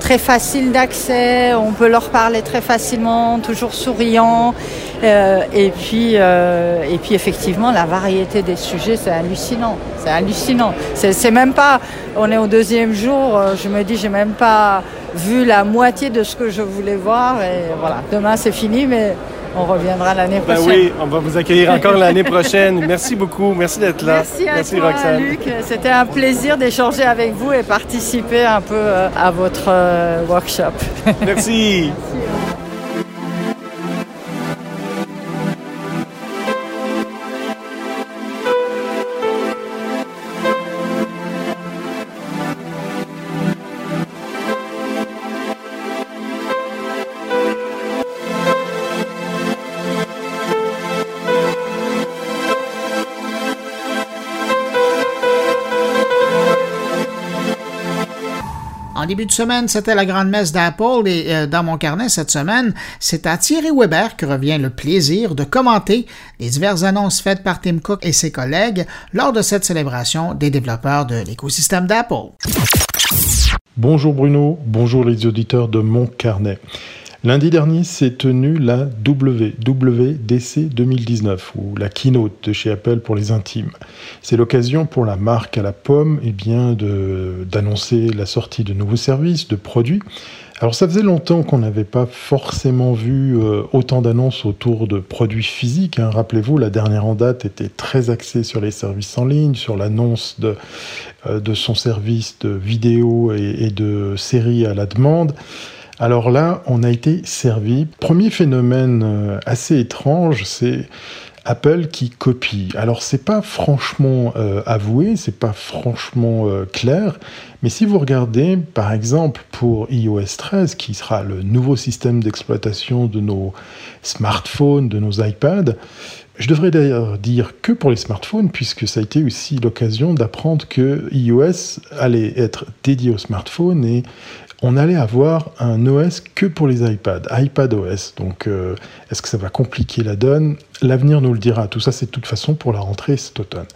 très faciles d'accès. On peut leur parler très facilement, toujours souriants. Et puis et puis effectivement la variété des sujets, c'est hallucinant. C'est hallucinant. C'est, même pas. On est au deuxième jour. Je me dis, j'ai même pas vu la moitié de ce que je voulais voir. Et voilà, demain c'est fini, mais on reviendra l'année ben prochaine. oui, on va vous accueillir encore l'année prochaine. Merci beaucoup, merci d'être là. Merci à merci, toi, Luc. C'était un plaisir d'échanger avec vous et participer un peu euh, à votre euh, workshop. merci. début de semaine, c'était la grande messe d'Apple et euh, dans mon carnet cette semaine, c'est à Thierry Weber que revient le plaisir de commenter les diverses annonces faites par Tim Cook et ses collègues lors de cette célébration des développeurs de l'écosystème d'Apple. Bonjour Bruno, bonjour les auditeurs de mon carnet. Lundi dernier s'est tenue la WWDC 2019, ou la keynote de chez Apple pour les intimes. C'est l'occasion pour la marque à la pomme eh bien, d'annoncer la sortie de nouveaux services, de produits. Alors ça faisait longtemps qu'on n'avait pas forcément vu euh, autant d'annonces autour de produits physiques. Hein. Rappelez-vous, la dernière en date était très axée sur les services en ligne, sur l'annonce de, euh, son service de vidéo et, et de séries à la demande. Alors là, on a été servi. Premier phénomène euh, assez étrange, c'est Apple qui copie. Alors c'est pas franchement euh, avoué, c'est pas franchement euh, clair, mais si vous regardez par exemple pour iOS 13 qui sera le nouveau système d'exploitation de nos smartphones, de nos iPads, je devrais d'ailleurs dire que pour les smartphones, puisque ça a été aussi l'occasion d'apprendre que iOS allait être dédié aux smartphones et on allait avoir un OS que pour les iPads, iPad OS. Donc, euh, est-ce que ça va compliquer la donne? L'avenir nous le dira. Tout ça, c'est de toute façon pour la rentrée cet automne.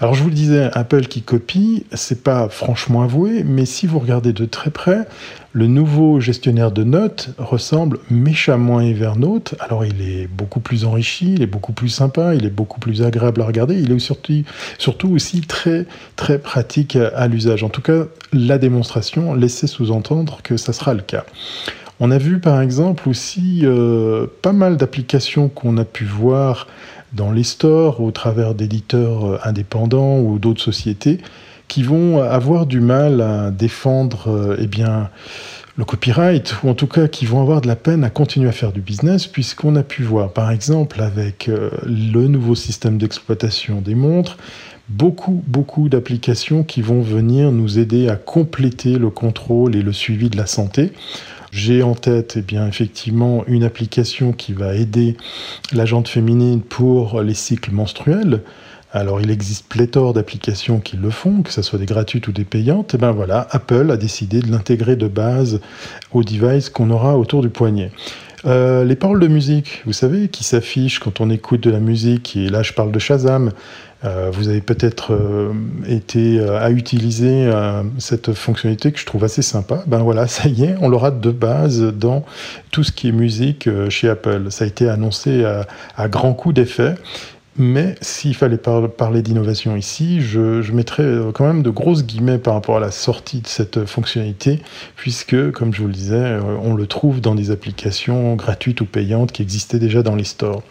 Alors, je vous le disais, Apple qui copie, c'est pas franchement avoué, mais si vous regardez de très près, le nouveau gestionnaire de notes ressemble méchamment à Evernote. Alors, il est beaucoup plus enrichi, il est beaucoup plus sympa, il est beaucoup plus agréable à regarder. Il est surtout, surtout aussi très, très pratique à l'usage. En tout cas, la démonstration laissait sous-entendre que ça sera le cas. On a vu par exemple aussi euh, pas mal d'applications qu'on a pu voir dans les stores au travers d'éditeurs euh, indépendants ou d'autres sociétés qui vont avoir du mal à défendre euh, eh le copyright, ou en tout cas qui vont avoir de la peine à continuer à faire du business, puisqu'on a pu voir par exemple avec le nouveau système d'exploitation des montres, beaucoup, beaucoup d'applications qui vont venir nous aider à compléter le contrôle et le suivi de la santé. J'ai en tête, eh bien, effectivement, une application qui va aider la féminine pour les cycles menstruels. Alors, il existe pléthore d'applications qui le font, que ce soit des gratuites ou des payantes. Et eh ben voilà, Apple a décidé de l'intégrer de base au device qu'on aura autour du poignet. Euh, les paroles de musique, vous savez, qui s'affichent quand on écoute de la musique, et là je parle de Shazam, euh, vous avez peut-être euh, été à utiliser cette fonctionnalité que je trouve assez sympa. Ben voilà, ça y est, on l'aura de base dans tout ce qui est musique chez Apple. Ça a été annoncé à, à grands coups d'effet. Mais s'il fallait parler d'innovation ici, je, je, mettrais euh, quand même de grosses guillemets par rapport à la sortie de cette fonctionnalité, puisque, comme je vous le disais, euh, on le trouve dans des applications gratuites ou payantes qui existaient déjà dans les stores.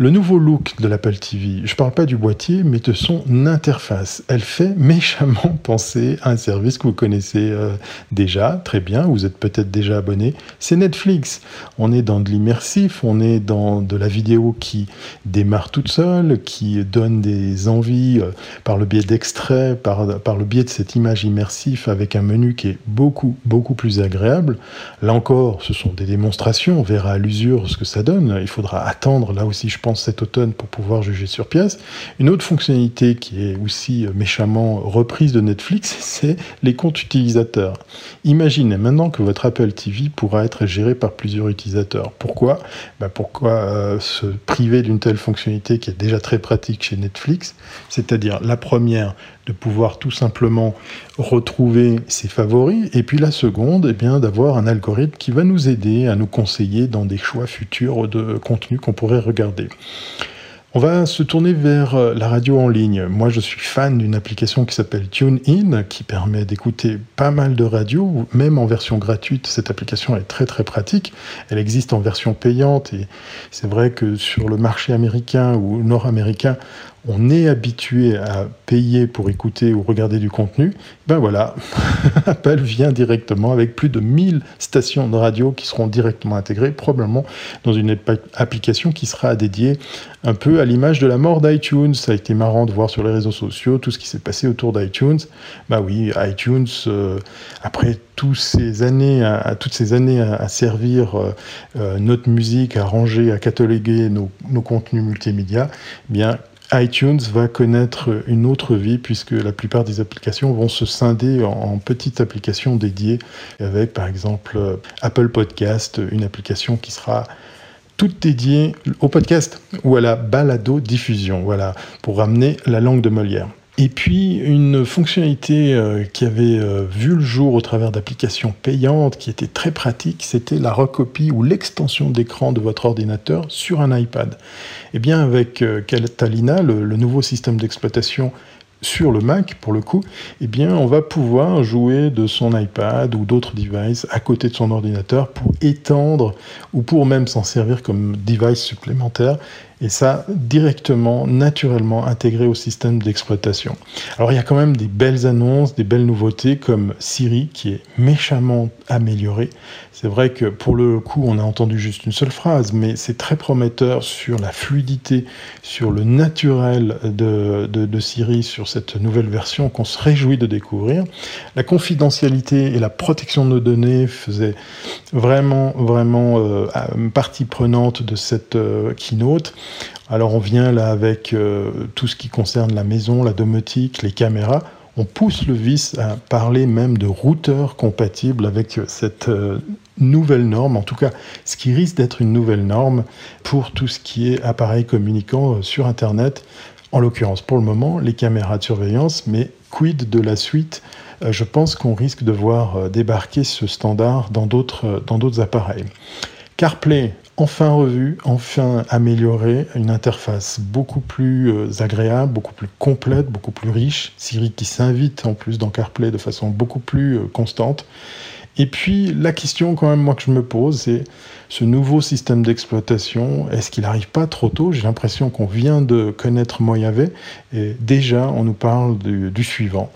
Le nouveau look de l'Apple TV, je ne parle pas du boîtier, mais de son interface. Elle fait méchamment penser à un service que vous connaissez euh, déjà, très bien, vous êtes peut-être déjà abonné, c'est Netflix. On est dans de l'immersif, on est dans de la vidéo qui démarre toute seule, qui donne des envies euh, par le biais d'extraits, par, par le biais de cette image immersive avec un menu qui est beaucoup, beaucoup plus agréable. Là encore, ce sont des démonstrations, on verra à l'usure ce que ça donne. Il faudra attendre, là aussi, je pense, cet automne pour pouvoir juger sur pièce. Une autre fonctionnalité qui est aussi méchamment reprise de Netflix, c'est les comptes utilisateurs. Imaginez maintenant que votre Apple TV pourra être géré par plusieurs utilisateurs. Pourquoi? Ben Pourquoi euh, se priver d'une telle fonctionnalité qui est déjà très pratique chez Netflix? C'est-à-dire la première, de pouvoir tout simplement retrouver ses favoris, et puis la seconde, eh bien d'avoir un algorithme qui va nous aider à nous conseiller dans des choix futurs de contenu qu'on pourrait regarder. On va se tourner vers euh, la radio en ligne. Moi, je suis fan d'une application qui s'appelle TuneIn, qui permet d'écouter pas mal de radios, même en version gratuite. Cette application est très très pratique. Elle existe en version payante et c'est vrai que sur le marché américain ou nord-américain, on est habitué à payer pour écouter ou regarder du contenu, ben voilà, Apple vient directement avec plus de 1000 stations de radio qui seront directement intégrées, probablement dans une application qui sera dédiée un peu à l'image de la mort d'iTunes. Ça a été marrant de voir sur les réseaux sociaux tout ce qui s'est passé autour d'iTunes. Ben oui, iTunes, euh, après toutes ces années à, toutes ces années à, servir euh, euh, notre musique, à ranger, à cataloguer nos, nos contenus multimédia, eh bien iTunes va connaître une autre vie puisque la plupart des applications vont se scinder en, petites applications dédiées avec par exemple Apple Podcast, une application qui sera toute dédiée au podcast ou à la balado diffusion, voilà, pour ramener la langue de Molière. Et puis une fonctionnalité euh, qui avait euh, vu le jour au travers d'applications payantes, qui était très pratique, c'était la recopie ou l'extension d'écran de votre ordinateur sur un iPad. Et eh bien avec Catalina, le, le nouveau système d'exploitation sur le Mac, pour le coup, eh bien, on va pouvoir jouer de son iPad ou d'autres devices à côté de son ordinateur pour étendre ou pour même s'en servir comme device supplémentaire et ça directement, naturellement intégré au système d'exploitation. Alors il y a quand même des belles annonces, des belles nouveautés comme Siri qui est méchamment amélioré. C'est vrai que pour le coup on a entendu juste une seule phrase, mais c'est très prometteur sur la fluidité, sur le naturel de, de, Siri, sur cette nouvelle version qu'on se réjouit de découvrir. La confidentialité et la protection de nos données faisaient vraiment, vraiment euh, partie prenante de cette euh, keynote. Alors on vient là avec euh, tout ce qui concerne la maison, la domotique, les caméras. On pousse le vice à parler même de routeurs compatibles avec cette euh, nouvelle norme, en tout cas ce qui risque d'être une nouvelle norme pour tout ce qui est appareil communicant euh, sur Internet. En l'occurrence, pour le moment, les caméras de surveillance, mais quid de la suite? Je pense qu'on risque de voir débarquer ce standard dans d'autres appareils. CarPlay, enfin revu, enfin amélioré, une interface beaucoup plus euh, agréable, beaucoup plus complète, beaucoup plus riche. Siri qui s'invite en plus dans CarPlay de façon beaucoup plus euh, constante. Et puis la question quand même que je me pose, c'est ce nouveau système d'exploitation, est-ce qu'il n'arrive pas trop tôt? J'ai l'impression qu'on vient de connaître Mojave et déjà on nous parle du suivant.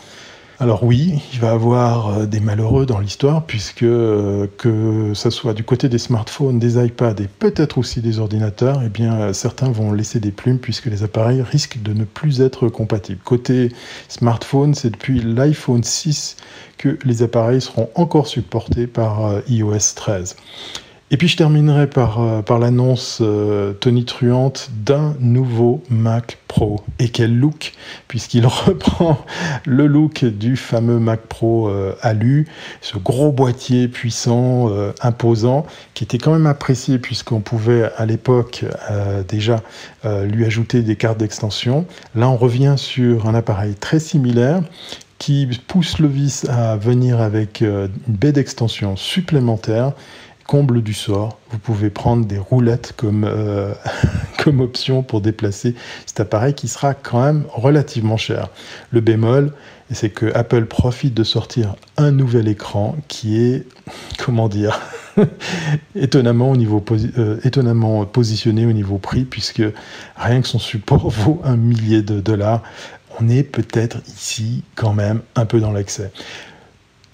Alors oui, il va y avoir euh, des malheureux dans l'histoire, puisque euh, que ce soit du côté des smartphones, des iPads et peut-être aussi des ordinateurs, eh bien euh, certains vont laisser des plumes puisque les appareils risquent de ne plus être compatibles. Côté smartphone, c'est depuis l'iPhone 6 que les appareils seront encore supportés par iOS 13. Et puis je terminerai par, euh, l'annonce euh, tonitruante d'un nouveau Mac Pro. Et quel look, puisqu'il reprend le look du fameux Mac Pro euh, Alu, ce gros boîtier puissant, imposant, qui était quand même apprécié puisqu'on pouvait à l'époque déjà lui ajouter des cartes d'extension. Là on revient sur un appareil très similaire qui pousse le vis à venir avec une baie d'extension supplémentaire comble du sort, vous pouvez prendre des roulettes comme, euh, comme option pour déplacer cet appareil qui sera quand même relativement cher. Le bémol, c'est que Apple profite de sortir un nouvel écran qui est, comment dire, étonnamment, au niveau euh, étonnamment positionné au niveau prix, puisque rien que son support vaut un millier de dollars. On est peut-être ici quand même un peu dans l'excès.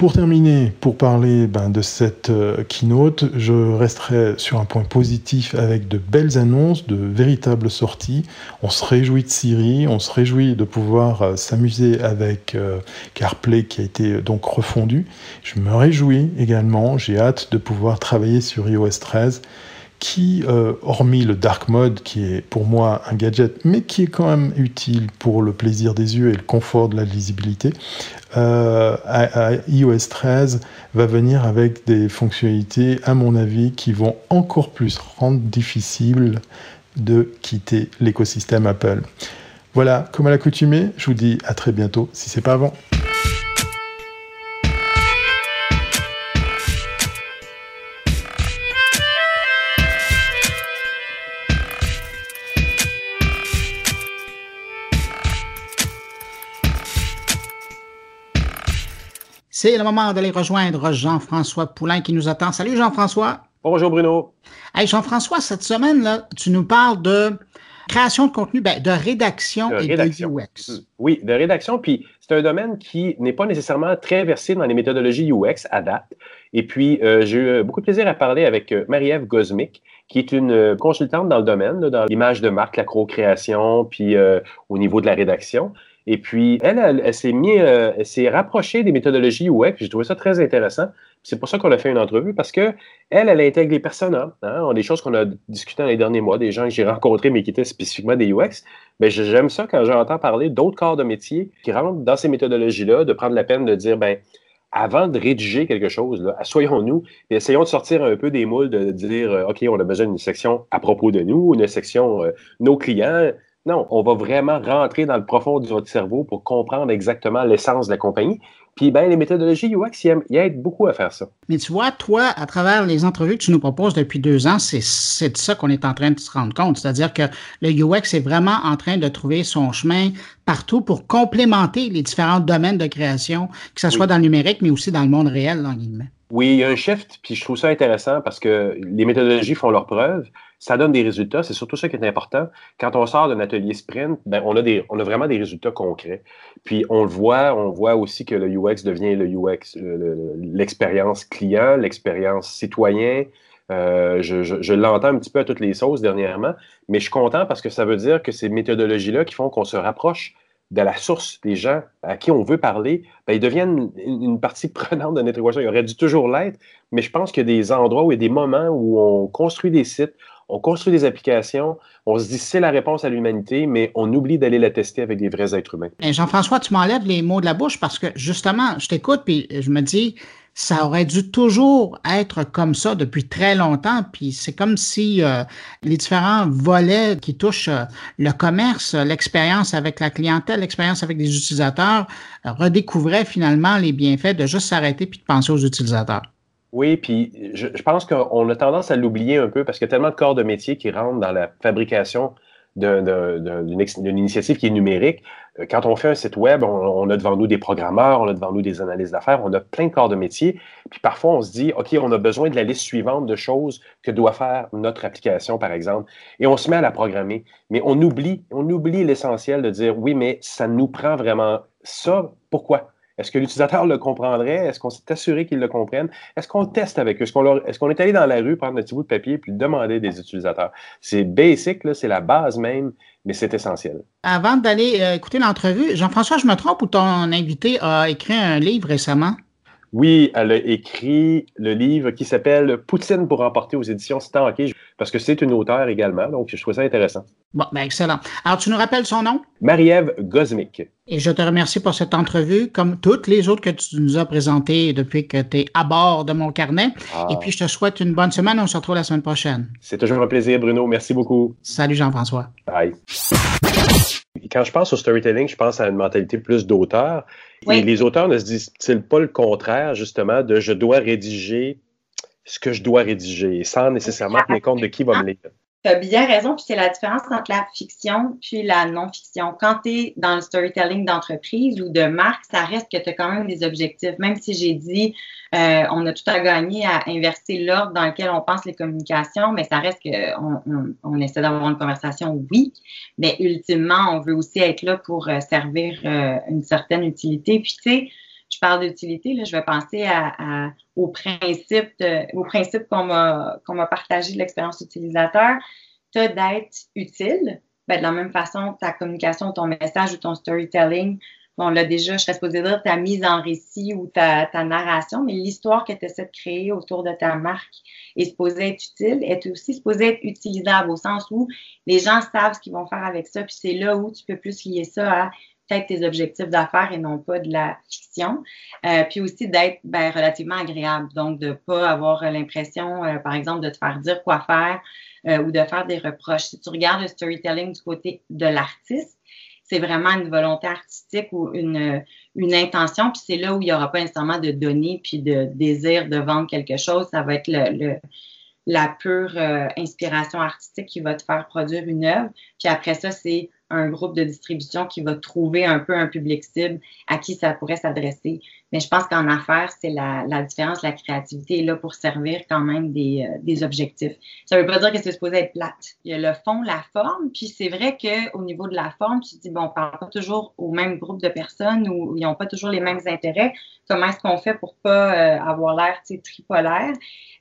Pour terminer, pour parler ben, de cette euh, keynote, je resterai sur un point positif avec de belles annonces, de véritables sorties. On se réjouit de Siri, on se réjouit de pouvoir euh, s'amuser avec euh, CarPlay qui a été donc refondu. Je me réjouis également, j'ai hâte de pouvoir travailler sur iOS 13 qui, hormis le dark mode, qui est pour moi un gadget, mais qui est quand même utile pour le plaisir des yeux et le confort de la lisibilité, euh, iOS 13 va venir avec des fonctionnalités, à mon avis, qui vont encore plus rendre difficile de quitter l'écosystème Apple. Voilà, comme à l'accoutumée, je vous dis à très bientôt, si c'est pas avant. C'est le moment d'aller rejoindre Jean-François Poulain qui nous attend. Salut Jean-François. Bonjour Bruno. Hey Jean-François, cette semaine, là, tu nous parles de création de contenu, ben, de rédaction et de UX. Mm. Oui, de rédaction. Puis c'est un domaine qui n'est pas nécessairement très versé dans les méthodologies UX à date. Et puis, euh, j'ai eu beaucoup de plaisir à parler avec euh, Marie-Ève Gosmic, qui est une euh, consultante dans le domaine, dans l'image de marque, la co-création, puis au niveau de la rédaction. Et puis, elle, elle, s'est euh, elle s'est rapprochée des méthodologies UX. J'ai trouvé ça très intéressant. C'est pour ça qu'on a fait une entrevue, parce que elle, elle intègre les personas. Hein, des choses qu'on a discutées dans les derniers mois, des gens que j'ai rencontrés, mais qui étaient spécifiquement des UX. Mais j'aime ça quand j'entends parler d'autres corps de métier qui rentrent dans ces méthodologies-là, de prendre la peine de dire, ben, avant de rédiger quelque chose, assoyons-nous et essayons de sortir un peu des moules, de dire, euh, OK, on a besoin d'une section à propos de nous, une section euh, nos clients, Non, on va vraiment rentrer dans le profond de votre cerveau pour comprendre exactement l'essence de la compagnie. Puis ben, les méthodologies UX, il y aident beaucoup à faire ça. Mais tu vois, toi, à travers les entrevues que tu nous proposes depuis deux ans, c'est de ça qu'on est en train de se rendre compte. C'est-à-dire que le UX est vraiment en train de trouver son chemin partout pour complémenter les différents domaines de création, que ce soit dans le numérique, mais aussi dans le monde réel, en guillemets. Oui, il y a un shift, puis je trouve ça intéressant parce que les méthodologies font leurs preuves, ça donne des résultats, c'est surtout ça qui est important. Quand on sort d'un atelier sprint, ben, on, a des, on a vraiment des résultats concrets. Puis on le voit, on voit aussi que le UX devient le UX, l'expérience client, l'expérience citoyen. Euh, je, l'entends un petit peu à toutes les sauces dernièrement, mais je suis content parce que ça veut dire que ces méthodologies-là qui font qu'on se rapproche de la source des gens à qui on veut parler, ben, ils deviennent une, partie prenante de notre équation. Il aurait dû toujours l'être, mais je pense qu'il y a des endroits où des moments où on construit des sites, on construit des applications, on se dit c'est la réponse à l'humanité, mais on oublie d'aller la tester avec des vrais êtres humains. Jean-François, tu m'enlèves les mots de la bouche parce que justement, je t'écoute puis je me dis, ça aurait dû toujours être comme ça depuis très longtemps. Puis c'est comme si euh, les différents volets qui touchent euh, le commerce, l'expérience avec la clientèle, l'expérience avec les utilisateurs, euh, redécouvraient finalement les bienfaits de juste s'arrêter puis de penser aux utilisateurs. Oui, puis je, pense qu'on a tendance à l'oublier un peu parce qu'il y a tellement de corps de métier qui rentrent dans la fabrication d'une initiative qui est numérique. Euh, quand on fait un site web, on, a devant nous des programmeurs, on a devant nous des analystes d'affaires, on a plein de corps de métier. Puis parfois, on se dit, OK, on a besoin de la liste suivante de choses que doit faire notre application, par exemple. Et on se met à la programmer. Mais on oublie, on oublie l'essentiel de dire, oui, mais ça nous prend vraiment ça. Pourquoi? Est-ce que l'utilisateur le comprendrait? Est-ce qu'on s'est assuré qu'il le comprenne? Est-ce qu'on teste avec eux? Est-ce qu'on est, allé dans la rue prendre un petit bout de papier puis demander des utilisateurs? C'est basic, c'est la base même, mais c'est essentiel. Avant d'aller euh, écouter l'entrevue, Jean-François, je me trompe ou ton invité a écrit un livre récemment? Oui, elle a écrit le livre qui s'appelle Poutine pour emporter aux éditions Stanké, parce que c'est une auteure également, donc je trouve ça intéressant. Bon, ben excellent. Alors, tu nous rappelles son nom? Marie-Ève Gosmic. Et je te remercie pour cette entrevue, comme toutes les autres que tu nous as présentées depuis que tu es à bord de mon carnet. Ah. Et puis, je te souhaite une bonne semaine. On se retrouve la semaine prochaine. C'est toujours un plaisir, Bruno. Merci beaucoup. Salut, Jean-François. Bye. Quand je pense au storytelling, je pense à une mentalité plus d'auteur. Et les auteurs ne se disent-ils pas le contraire, justement, de je dois rédiger ce que je dois rédiger, sans nécessairement tenir compte de qui va me lire? Tu as bien raison, puis c'est la différence entre la fiction puis la non-fiction. Quand tu es dans le storytelling d'entreprise ou de marque, ça reste que tu as quand même des objectifs. Même si j'ai dit euh, on a tout à gagner à inverser l'ordre dans lequel on pense les communications, mais ça reste qu'on on, on essaie d'avoir une conversation, oui, mais ultimement, on veut aussi être là pour euh, servir euh, une certaine utilité. Puis tu sais, je parle d'utilité, là, je vais penser à, au principe, au principe qu'on m'a, qu'on m'a partagé de l'expérience utilisateur. Tu as d'être utile. Ben, de la même façon, ta communication, ton message ou ton storytelling, on l'a déjà, je serais supposée dire ta mise en récit ou ta, ta narration, mais l'histoire que tu essaies de créer autour de ta marque est supposée être utile, est aussi supposée être utilisable au sens où les gens savent ce qu'ils vont faire avec ça, puis c'est là où tu peux plus lier ça à peut-être tes objectifs d'affaires et non pas de la fiction. Euh, puis aussi d'être ben, relativement agréable. Donc, de ne pas avoir l'impression, euh, par exemple, de te faire dire quoi faire euh, ou de faire des reproches. Si tu regardes le storytelling du côté de l'artiste, c'est vraiment une volonté artistique ou une, intention, puis c'est là où il n'y aura pas nécessairement de données puis de désir de vendre quelque chose. Ça va être la pure inspiration artistique qui va te faire produire une œuvre. Puis après ça, c'est un groupe de distribution qui va trouver un peu un public cible à qui ça pourrait s'adresser. Mais je pense qu'en affaires, c'est la, la, différence, la créativité est là pour servir quand même des, euh, des objectifs. Ça ne veut pas dire que c'est supposé être plate. Il y a le fond, la forme, puis c'est vrai qu'au niveau de la forme, tu te dis, bon, on ne parle pas toujours au même groupe de personnes ou ils n'ont pas toujours les mêmes intérêts. Comment est-ce qu'on fait pour pas euh, avoir l'air tripolaire?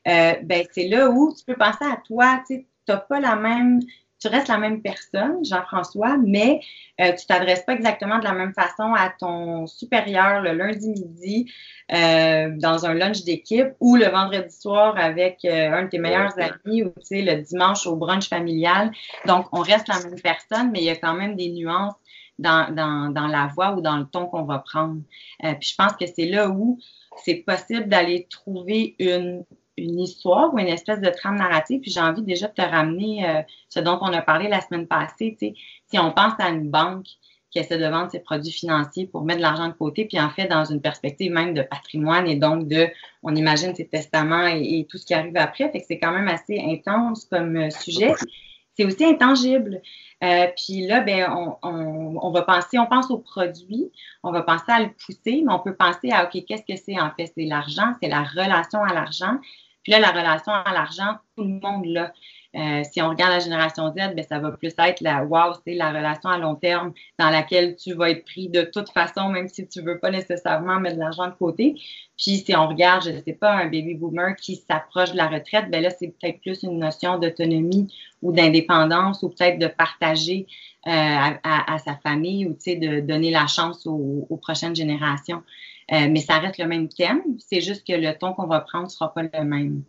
Euh, ben, c'est là où tu peux penser à toi, tu n'as pas la même tu restes la même personne, Jean-François, mais euh, tu t'adresses pas exactement de la même façon à ton supérieur le lundi midi euh, dans un lunch d'équipe ou le vendredi soir avec euh, un de tes meilleurs amis ou tu sais, le dimanche au brunch familial. Donc, on reste la même personne, mais il y a quand même des nuances dans, dans, dans la voix ou dans le ton qu'on va prendre. puis je pense que c'est là où c'est possible d'aller trouver une une histoire ou une espèce de trame narrative. Puis j'ai envie déjà de te ramener euh, ce dont on a parlé la semaine passée. Si on pense à une banque qui essaie de vendre ses produits financiers pour mettre de l'argent de côté, puis en fait dans une perspective même de patrimoine et donc de, on imagine ses testaments et, tout ce qui arrive après. Fait que c'est quand même assez intense comme euh, sujet. C'est aussi intangible. Euh, puis là, ben, on, on, on, va penser, on pense au produit, on va penser à le pousser, mais on peut penser à, OK, qu'est-ce que c'est en fait? C'est l'argent, c'est la relation à l'argent. Puis là, la relation à l'argent, tout le monde l'a. Euh, si on regarde la génération Z, ben, ça va plus être la wow, c'est la relation à long terme dans laquelle tu vas être pris de toute façon, même si tu veux pas nécessairement mettre de l'argent de côté. Puis si on regarde, je ne sais pas, un baby boomer qui s'approche de la retraite, ben là, c'est peut-être plus une notion d'autonomie ou d'indépendance ou peut-être de partager euh, à, sa famille ou de donner la chance aux, prochaines générations. Euh, mais ça reste le même thème, c'est juste que le ton qu'on va prendre ne sera pas le même.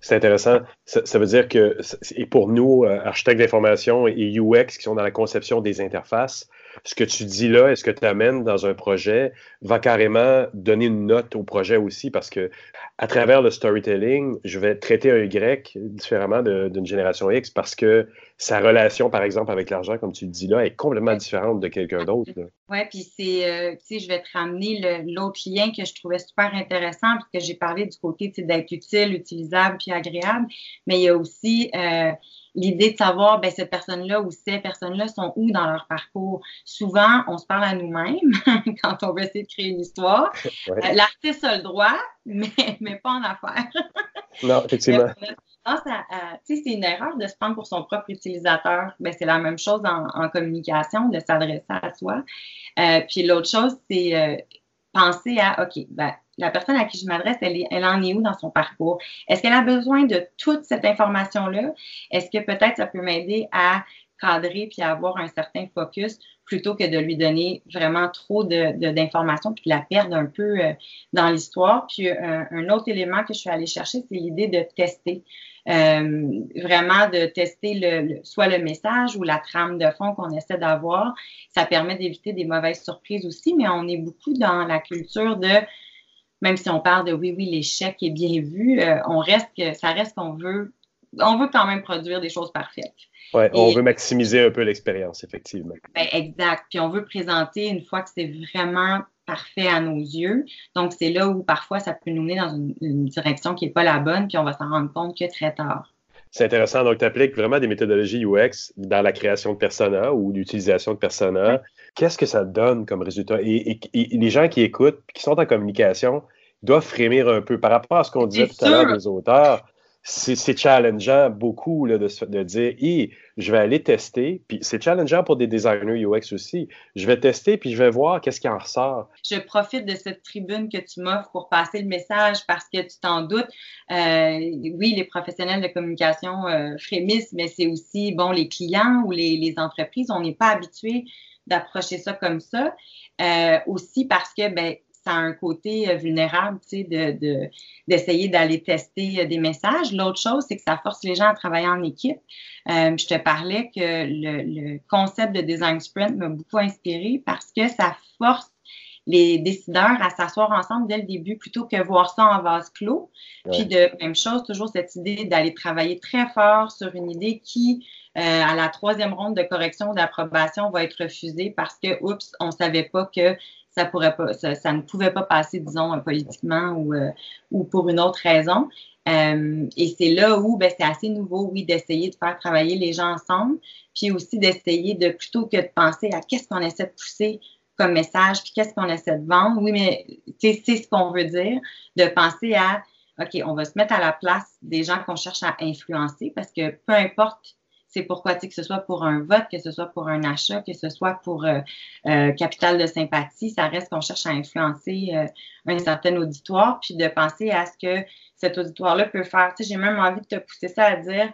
C'est intéressant. Ça, veut dire que, et pour nous, euh, architectes d'information et UX qui sont dans la conception des interfaces, ce que tu dis là et ce que tu amènes dans un projet va carrément donner une note au projet aussi parce que à travers le storytelling, je vais traiter un Y différemment d'une génération X parce que sa relation, par exemple, avec l'argent, comme tu le dis là, est complètement différente de quelqu'un d'autre. Oui, puis c'est, euh, tu sais, je vais te ramener l'autre lien que je trouvais super intéressant, parce que j'ai parlé du côté d'être utile, utilisable, puis agréable, mais il y a aussi euh, l'idée de savoir, ben, cette personne-là ou ces personnes-là sont où dans leur parcours. Souvent, on se parle à nous-mêmes quand on veut essayer de créer une histoire. Euh, l'artiste a le droit, mais, mais pas en affaires. non, effectivement. c'est une erreur de se prendre pour son propre utilisateur. Ben, c'est la même chose en, communication, de s'adresser à soi. Euh, puis l'autre chose, c'est euh, penser à, OK, ben, la personne à qui je m'adresse, elle, elle en est où dans son parcours? Est-ce qu'elle a besoin de toute cette information-là? Est-ce que peut-être ça peut m'aider à cadrer puis à avoir un certain focus plutôt que de lui donner vraiment trop d'informations de, puis la perdre un peu euh, dans l'histoire? Puis euh, un, autre élément que je suis allée chercher, c'est l'idée de tester. Euh, vraiment de tester le, soit le message ou la trame de fond qu'on essaie d'avoir. Ça permet d'éviter des mauvaises surprises aussi, mais on est beaucoup dans la culture de même si on parle de oui, oui, l'échec est bien vu, on reste que ça reste qu'on veut, on veut quand même produire des choses parfaites. Oui, on veut maximiser un peu l'expérience, effectivement. Ben, exact. Puis on veut présenter une fois que c'est vraiment parfait à nos yeux. Donc, c'est là où parfois ça peut nous mener dans une, direction qui n'est pas la bonne, puis on va s'en rendre compte que très tard. C'est intéressant. Donc, tu appliques vraiment des méthodologies UX dans la création de persona ou l'utilisation de persona. Qu'est-ce que ça donne comme résultat? Et, les gens qui écoutent, qui sont en communication, doivent frémir un peu par rapport à ce qu'on disait tout à l'heure des auteurs c'est challengeant beaucoup de, dire je vais aller tester. Puis c'est challengeant pour des designers UX aussi. Je vais tester puis je vais voir qu'est-ce qui en ressort. Je profite de cette tribune que tu m'offres pour passer le message parce que tu t'en doutes. Euh, oui, les professionnels de communication euh, frémissent, mais c'est aussi bon les clients ou les, les entreprises. On n'est pas habitué d'approcher ça comme ça. Euh, aussi parce que ben, ça a un côté euh, vulnérable, tu sais, de, d'essayer d'aller tester euh, des messages. L'autre chose, c'est que ça force les gens à travailler en équipe. Euh, je te parlais que le, concept de design sprint m'a beaucoup inspiré parce que ça force les décideurs à s'asseoir ensemble dès le début plutôt que voir ça en vase clos. Puis de même chose, toujours cette idée d'aller travailler très fort sur une idée qui, à la troisième ronde de correction d'approbation, va être refusée parce que, oups, on savait pas que ça pourrait pas, ça, ne pouvait pas passer, disons, politiquement ou, euh, ou pour une autre raison. Euh, et c'est là où ben, c'est assez nouveau, oui, d'essayer de faire travailler les gens ensemble, puis aussi d'essayer de, plutôt que de penser à qu'est-ce qu'on essaie de pousser comme message, puis qu'est-ce qu'on essaie de vendre, oui, mais c'est ce qu'on veut dire, de penser à, OK, on va se mettre à la place des gens qu'on cherche à influencer, parce que peu importe c'est pourquoi, tu que ce soit pour un vote, que ce soit pour un achat, que ce soit pour euh, euh, capital de sympathie, ça reste qu'on cherche à influencer euh, un certain auditoire, puis de penser à ce que cet auditoire-là peut faire. Tu j'ai même envie de te pousser ça à dire,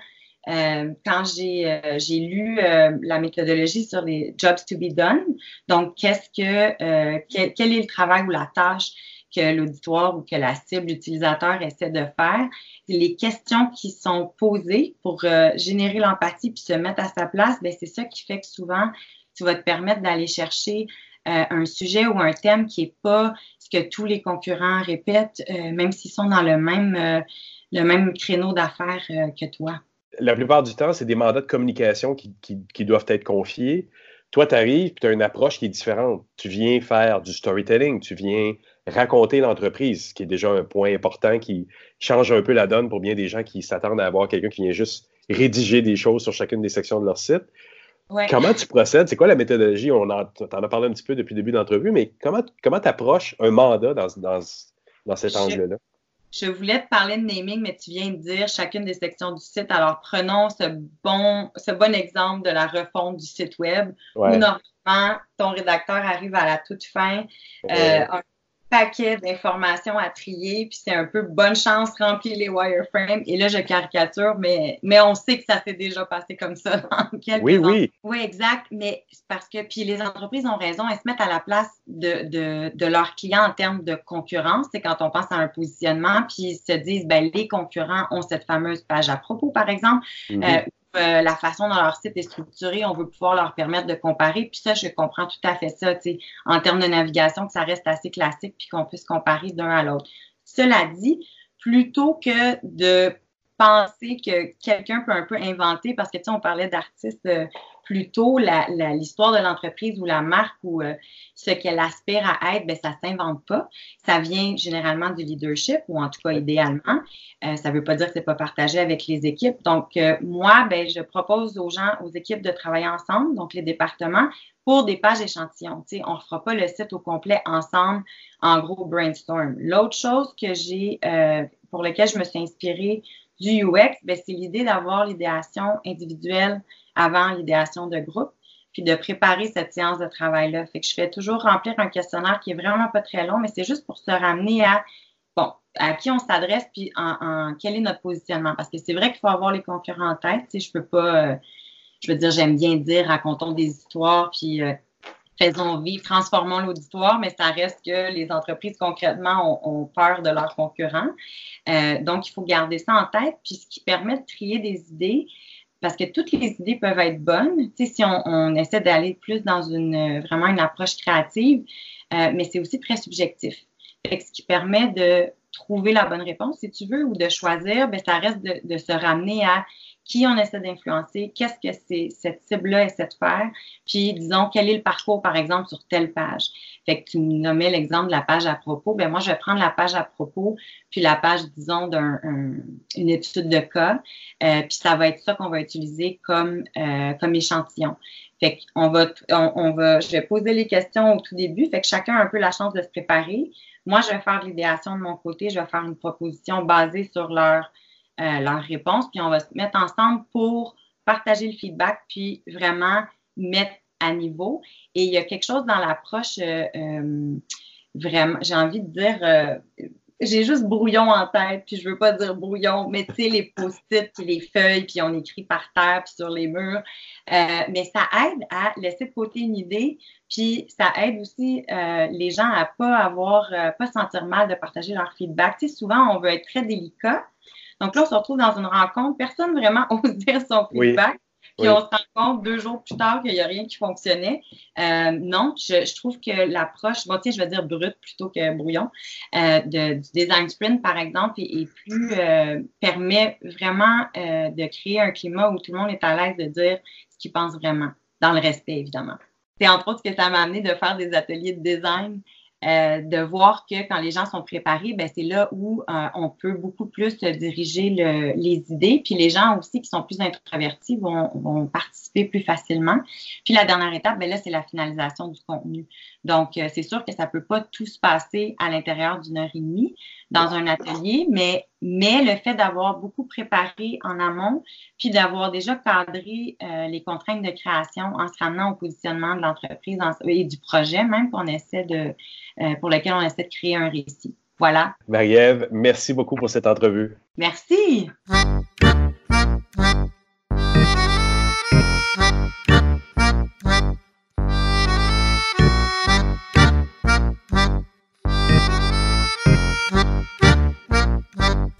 quand j'ai j'ai lu la méthodologie sur les jobs to be done, donc qu'est-ce que quel, est le travail ou la tâche l'auditoire ou que la cible utilisateur essaie de faire, les questions qui sont posées pour euh, générer l'empathie puis se mettre à sa place, ben c'est ça qui fait que souvent, tu vas te permettre d'aller chercher un sujet ou un thème qui n'est pas ce que tous les concurrents répètent, même s'ils sont dans le même, le même créneau d'affaires que toi. La plupart du temps, c'est des mandats de communication qui, qui doivent être confiés. Toi, tu arrives tu as une approche qui est différente. Tu viens faire du storytelling, tu viens raconter l'entreprise, ce qui est déjà un point important qui change un peu la donne pour bien des gens qui s'attendent à avoir quelqu'un qui vient juste rédiger des choses sur chacune des sections de leur site. Comment tu procèdes? C'est quoi la méthodologie? On en, en as parlé un petit peu depuis le début d'entrevue, mais comment tu approches un mandat dans, dans, dans cet angle-là? Je voulais te parler de naming, mais tu viens de dire chacune des sections du site. Alors, prenons ce bon, ce bon exemple de la refonte du site Web où normalement, ton rédacteur arrive à la toute fin, euh, paquet d'informations à trier, puis c'est un peu bonne chance, remplir les wireframes. Et là, je caricature, mais, mais on sait que ça s'est déjà passé comme ça dans quelques Oui, oui. Oui, exact. Mais parce que, puis les entreprises ont raison, elles se mettent à la place de, de, de leurs clients en termes de concurrence. C'est quand on pense à un positionnement, puis ils se disent, ben, les concurrents ont cette fameuse page à propos, par exemple. Mm-hmm. Euh, euh, la façon dont leur site est structuré, on veut pouvoir leur permettre de comparer. Puis ça, je comprends tout à fait ça, en termes de navigation, que ça reste assez classique puis qu'on puisse comparer d'un à l'autre. Cela dit, plutôt que de penser que quelqu'un peut un peu inventer, parce que tu sais, on parlait d'artistes euh, plutôt l'histoire de l'entreprise ou la marque ou euh, ce qu'elle aspire à être, ben, ça s'invente pas. Ça vient généralement du leadership ou en tout cas idéalement. Euh, ça veut pas dire que c'est pas partagé avec les équipes. Donc, euh, moi, ben, je propose aux gens, aux équipes de travailler ensemble, donc les départements, pour des pages échantillons. sais, on ne fera pas le site au complet ensemble, en gros brainstorm. L'autre chose que j'ai, pour laquelle je me suis inspirée du UX, ben, c'est l'idée d'avoir l'idéation individuelle avant l'idéation de groupe, puis de préparer cette séance de travail-là. Fait que je fais toujours remplir un questionnaire qui est vraiment pas très long, mais c'est juste pour se ramener à bon, à qui on s'adresse, puis en, quel est notre positionnement. Parce que c'est vrai qu'il faut avoir les concurrents en tête. Tu sais, je peux pas, euh, je veux dire, j'aime bien dire, racontons des histoires, puis euh, faisons vivre, transformons l'auditoire, mais ça reste que les entreprises concrètement ont, peur de leurs concurrents. Euh, donc, il faut garder ça en tête, puis ce qui permet de trier des idées, parce que toutes les idées peuvent être bonnes, tu sais, si on, essaie d'aller plus dans une vraiment une approche créative, euh, mais c'est aussi très subjectif. Fait ce qui permet de trouver la bonne réponse, si tu veux, ou de choisir, ben, ça reste de, se ramener à qui on essaie d'influencer, qu'est-ce que c'est, cette cible-là essaie de faire, puis disons quel est le parcours, par exemple, sur telle page. Fait que tu me nommais l'exemple de la page à propos. Ben moi, je vais prendre la page à propos, puis la page, disons, d'une étude de cas, euh, puis ça va être ça qu'on va utiliser comme, euh, comme échantillon. Fait qu'on va, on, va, je vais poser les questions au tout début, fait que chacun a un peu la chance de se préparer. Moi, je vais faire l'idéation de mon côté, je vais faire une proposition basée sur leur euh, leurs réponses, puis on va se mettre ensemble pour partager le feedback, puis vraiment mettre à niveau. Et il y a quelque chose dans l'approche, euh, euh, vraiment, j'ai envie de dire, j'ai juste brouillon en tête, puis je veux pas dire brouillon, mais tu sais, les post-it, puis les feuilles, puis on écrit par terre, puis sur les murs. mais ça aide à laisser de côté une idée, puis ça aide aussi les gens à pas avoir, pas sentir mal de partager leur feedback. Tu sais, souvent, on veut être très délicat, donc là, on se retrouve dans une rencontre, personne vraiment ose dire son feedback. Puis on se rend compte deux jours plus tard qu'il n'y a rien qui fonctionnait. Euh, non, je, trouve que l'approche, bon, je vais dire brute plutôt que brouillon, euh, de, du design sprint, par exemple, est, plus euh, permet vraiment de créer un climat où tout le monde est à l'aise de dire ce qu'il pense vraiment, dans le respect, évidemment. C'est entre autres ce que ça m'a amené de faire des ateliers de design euh, de voir que quand les gens sont préparés, ben, c'est là où euh, on peut beaucoup plus diriger les idées. Puis les gens aussi qui sont plus introvertis vont, participer plus facilement. Puis la dernière étape, ben, là, c'est la finalisation du contenu. Donc, euh, c'est sûr que ça peut pas tout se passer à l'intérieur d'une heure et demie dans un atelier, mais, mais le fait d'avoir beaucoup préparé en amont, puis d'avoir déjà cadré les contraintes de création en se ramenant au positionnement de l'entreprise et du projet même qu'on essaie de euh, pour lequel on essaie de créer un récit. Voilà. Marie-Ève, merci beaucoup pour cette entrevue. Merci.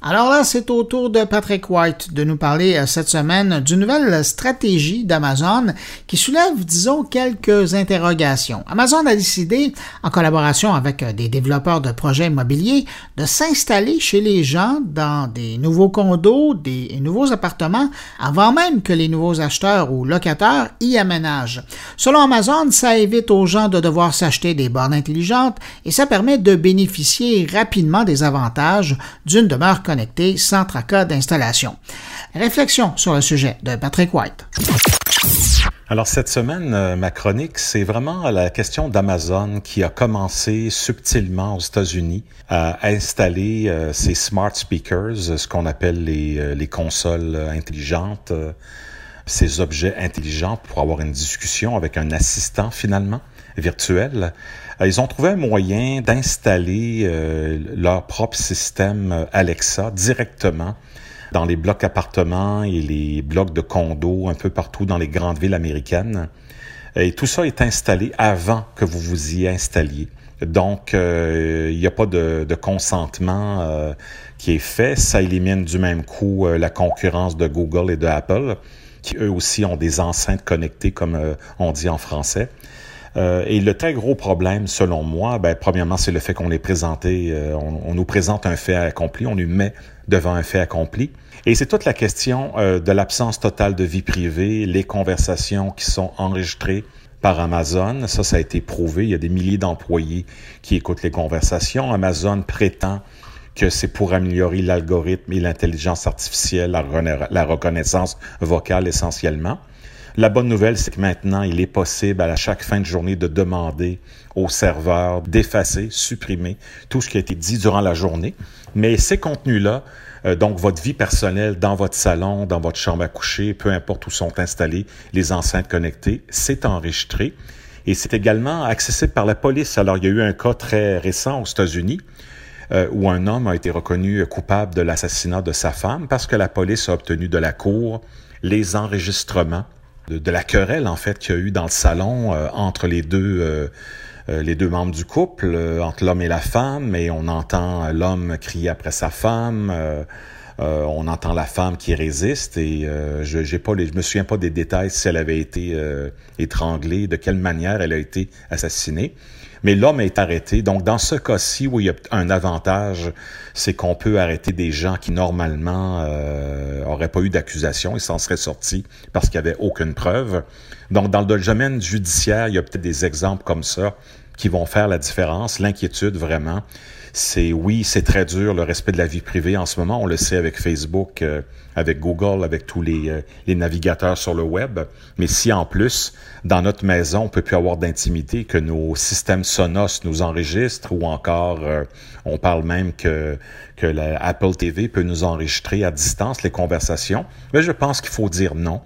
Alors là, c'est au tour de Patrick White de nous parler euh, cette semaine d'une nouvelle stratégie d'Amazon qui soulève, disons, quelques interrogations. Amazon a décidé, en collaboration avec euh, des développeurs de projets immobiliers, de s'installer chez les gens dans des nouveaux condos, des nouveaux appartements, avant même que les nouveaux acheteurs ou locataires y aménagent. Selon Amazon, ça évite aux gens de devoir s'acheter des bornes intelligentes et ça permet de bénéficier rapidement des avantages d'une demeure sans tracas d'installation. Réflexion sur le sujet de Patrick White. Alors cette semaine, euh, ma chronique, c'est vraiment la question d'Amazon qui a commencé subtilement aux États-Unis à installer euh, ces smart speakers, ce qu'on appelle les, euh, les consoles intelligentes, ces objets intelligents pour avoir une discussion avec un assistant finalement virtuel. Euh, ils ont trouvé un moyen d'installer euh, leur propre système euh, Alexa directement dans les blocs appartements et les blocs de condos un peu partout dans les grandes villes américaines. Et tout ça est installé avant que vous vous y installiez. Donc, il n'y a pas de, de consentement qui est fait. Ça élimine du même coup la concurrence de Google et de Apple, qui eux aussi ont des enceintes connectées, comme on dit en français. Euh, et le très gros problème, selon moi, ben, premièrement, c'est le fait qu'on est présenté, euh, on, nous présente un fait accompli, on nous met devant un fait accompli. Et c'est toute la question euh, de l'absence totale de vie privée, les conversations qui sont enregistrées par Amazon. Ça, ça a été prouvé. Il y a des milliers d'employés qui écoutent les conversations. Amazon prétend que c'est pour améliorer l'algorithme et l'intelligence artificielle, la reconnaissance vocale essentiellement. La bonne nouvelle, c'est que maintenant, il est possible à chaque fin de journée de demander au serveur d'effacer, supprimer tout ce qui a été dit durant la journée. Mais ces contenus-là, euh, donc votre vie personnelle dans votre salon, dans votre chambre à coucher, peu importe où sont installées les enceintes connectées, c'est enregistré. Et c'est également accessible par la police. Alors, il y a eu un cas très récent aux États-Unis euh, où un homme a été reconnu coupable de l'assassinat de sa femme parce que la police a obtenu de la cour les enregistrements de, la querelle en fait qu'il y a eu dans le salon euh, entre les deux euh, euh, les deux membres du couple, entre l'homme et la femme, et on entend l'homme crier après sa femme. on entend la femme qui résiste et je j'ai pas je me souviens pas des détails si elle avait été étranglée, de quelle manière elle a été assassinée. Mais l'homme est arrêté. Donc, dans ce cas-ci, où il y a un avantage, c'est qu'on peut arrêter des gens qui, normalement, euh, auraient pas eu d'accusation et s'en seraient sortis parce qu'il n'y avait aucune preuve. Donc, dans le domaine judiciaire, il y a peut-être des exemples comme ça qui vont faire la différence. L'inquiétude, vraiment, c'est oui, c'est très dur le respect de la vie privée en ce moment. On le sait avec Facebook, euh, avec Google, avec tous les, euh, les, navigateurs sur le web. Mais si en plus, dans notre maison, on peut plus avoir d'intimité, que nos systèmes Sonos nous enregistrent, ou encore, euh, on parle même que que la Apple TV peut nous enregistrer à distance les conversations. Mais je pense qu'il faut dire non.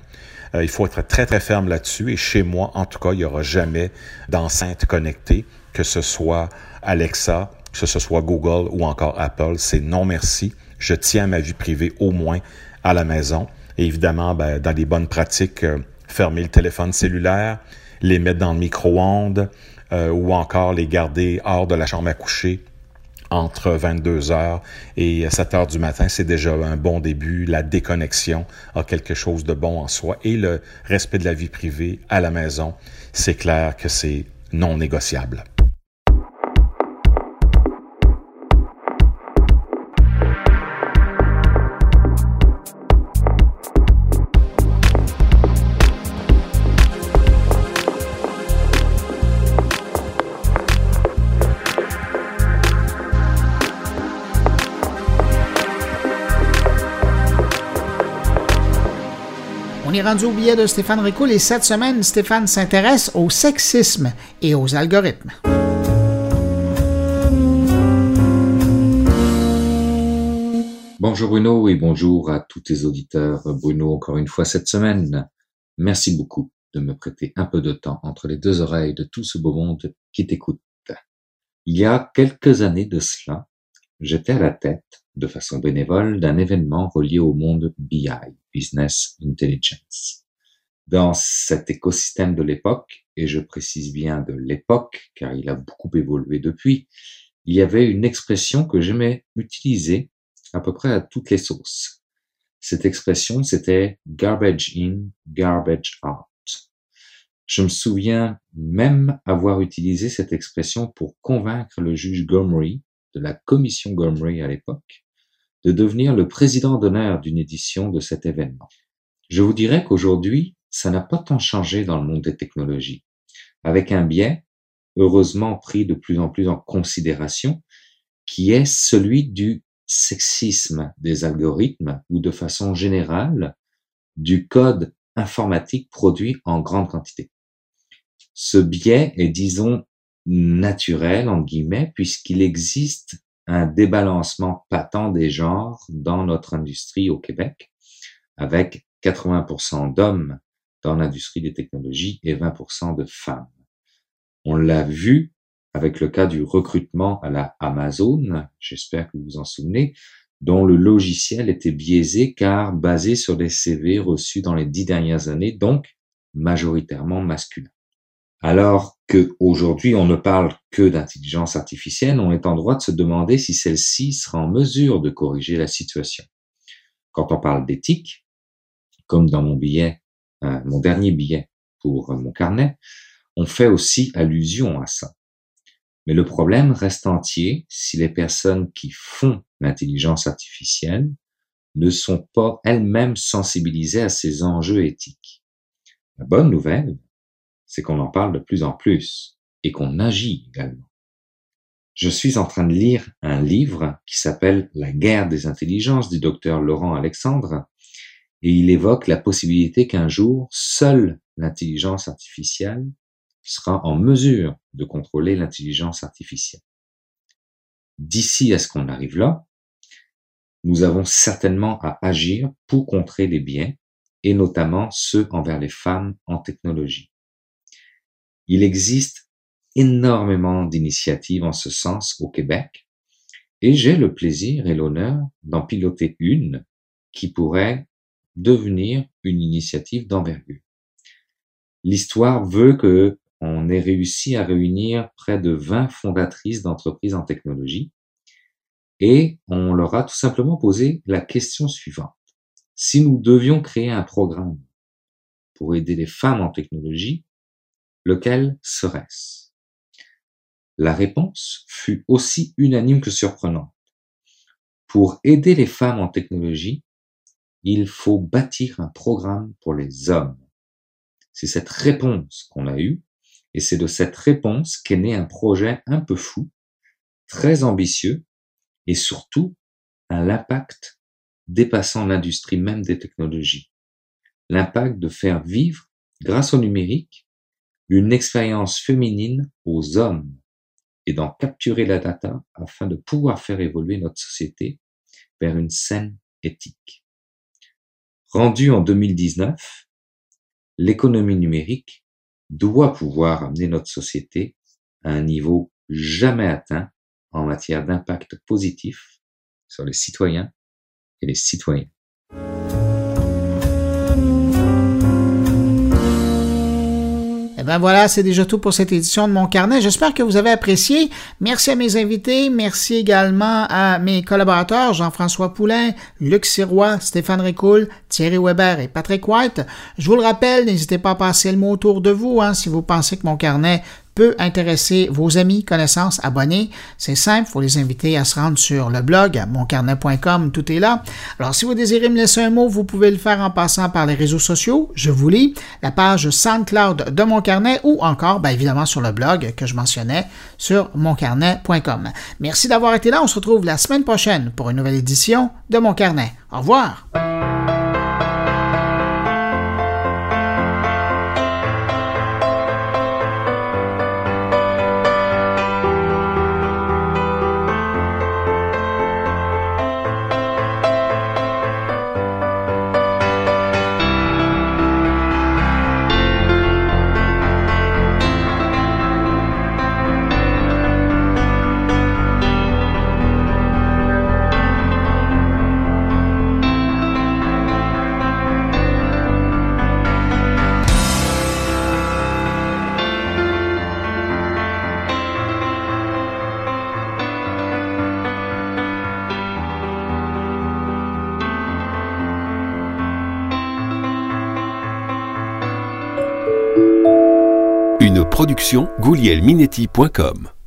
il faut être très, très ferme là-dessus. Et chez moi, en tout cas, il n'y aura jamais d'enceinte connectée, que ce soit Alexa, que ce soit Google ou encore Apple, c'est non merci. Je tiens ma vie privée au moins à la maison. Et évidemment, ben, dans les bonnes pratiques, euh, fermer le téléphone cellulaire, les mettre dans le micro-ondes euh, ou encore les garder hors de la chambre à coucher entre 22 heures et 7 heures du matin, c'est déjà un bon début. La déconnexion a quelque chose de bon en soi et le respect de la vie privée à la maison, c'est clair que c'est non négociable. Rendu au billet de Stéphane Ricoul et cette semaine, Stéphane s'intéresse au sexisme et aux algorithmes. Bonjour Bruno et bonjour à tous tes auditeurs. Bruno, encore une fois cette semaine. Merci beaucoup de me prêter un peu de temps entre les deux oreilles de tout ce beau monde qui t'écoute. Il y a quelques années de cela, j'étais à la tête, de façon bénévole, d'un événement relié au monde BI, Business Intelligence. Dans cet écosystème de l'époque, et je précise bien de l'époque, car il a beaucoup évolué depuis, il y avait une expression que j'aimais utiliser à peu près à toutes les sauces. Cette expression, c'était garbage in, garbage out. Je me souviens même avoir utilisé cette expression pour convaincre le juge Gomery, de la commission Gomery à l'époque, de devenir le président d'honneur d'une édition de cet événement. Je vous dirais qu'aujourd'hui, ça n'a pas tant changé dans le monde des technologies, avec un biais, heureusement pris de plus en plus en considération, qui est celui du sexisme des algorithmes ou de façon générale du code informatique produit en grande quantité. Ce biais est, disons, naturel, en guillemets, puisqu'il existe un débalancement patent des genres dans notre industrie au Québec, avec 80% d'hommes dans l'industrie des technologies et 20% de femmes. On l'a vu avec le cas du recrutement à la Amazon, j'espère que vous vous en souvenez, dont le logiciel était biaisé car basé sur des CV reçus dans les dix dernières années, donc majoritairement masculins. Alors que aujourd'hui on ne parle que d'intelligence artificielle, on est en droit de se demander si celle-ci sera en mesure de corriger la situation. Quand on parle d'éthique, comme dans mon billet, euh, mon dernier billet pour mon carnet, on fait aussi allusion à ça. Mais le problème reste entier si les personnes qui font l'intelligence artificielle ne sont pas elles-mêmes sensibilisées à ces enjeux éthiques. La bonne nouvelle, c'est qu'on en parle de plus en plus et qu'on agit également. Je suis en train de lire un livre qui s'appelle La guerre des intelligences du docteur Laurent Alexandre et il évoque la possibilité qu'un jour, seule l'intelligence artificielle sera en mesure de contrôler l'intelligence artificielle. D'ici à ce qu'on arrive là, nous avons certainement à agir pour contrer les biens, et notamment ceux envers les femmes en technologie. Il existe énormément d'initiatives en ce sens au Québec, et j'ai le plaisir et l'honneur d'en piloter une qui pourrait devenir une initiative d'envergure. L'histoire veut que on ait réussi à réunir près de 20 fondatrices d'entreprises en technologie et on leur a tout simplement posé la question suivante. Si nous devions créer un programme pour aider les femmes en technologie, lequel serait-ce? La réponse fut aussi unanime que surprenante. Pour aider les femmes en technologie, il faut bâtir un programme pour les hommes. C'est cette réponse qu'on a eue et c'est de cette réponse qu'est né un projet un peu fou, très ambitieux et surtout un impact dépassant l'industrie même des technologies. L'impact de faire vivre, grâce au numérique, une expérience féminine aux hommes et d'en capturer la data afin de pouvoir faire évoluer notre société vers une saine éthique. Rendu en 2019, l'économie numérique doit pouvoir amener notre société à un niveau jamais atteint en matière d'impact positif sur les citoyens et les citoyennes. Eh ben voilà, c'est déjà tout pour cette édition de mon carnet. J'espère que vous avez apprécié. Merci à mes invités. Merci également à mes collaborateurs Jean-François Poulain, Luc Sirois, Stéphane Ricoul, Thierry Weber et Patrick White. Je vous le rappelle, n'hésitez pas à passer le mot autour de vous hein, si vous pensez que mon carnet peut intéresser vos amis, connaissances, abonnés. C'est simple, il faut les inviter à se rendre sur le blog moncarnet.com, tout est là. Alors si vous désirez me laisser un mot, vous pouvez le faire en passant par les réseaux sociaux, je vous lis, la page SoundCloud de Mon Carnet ou encore, bien évidemment, sur le blog que je mentionnais sur moncarnet.com. Merci d'avoir été là, on se retrouve la semaine prochaine pour une nouvelle édition de Mon Carnet. Au revoir! goulielminetti.com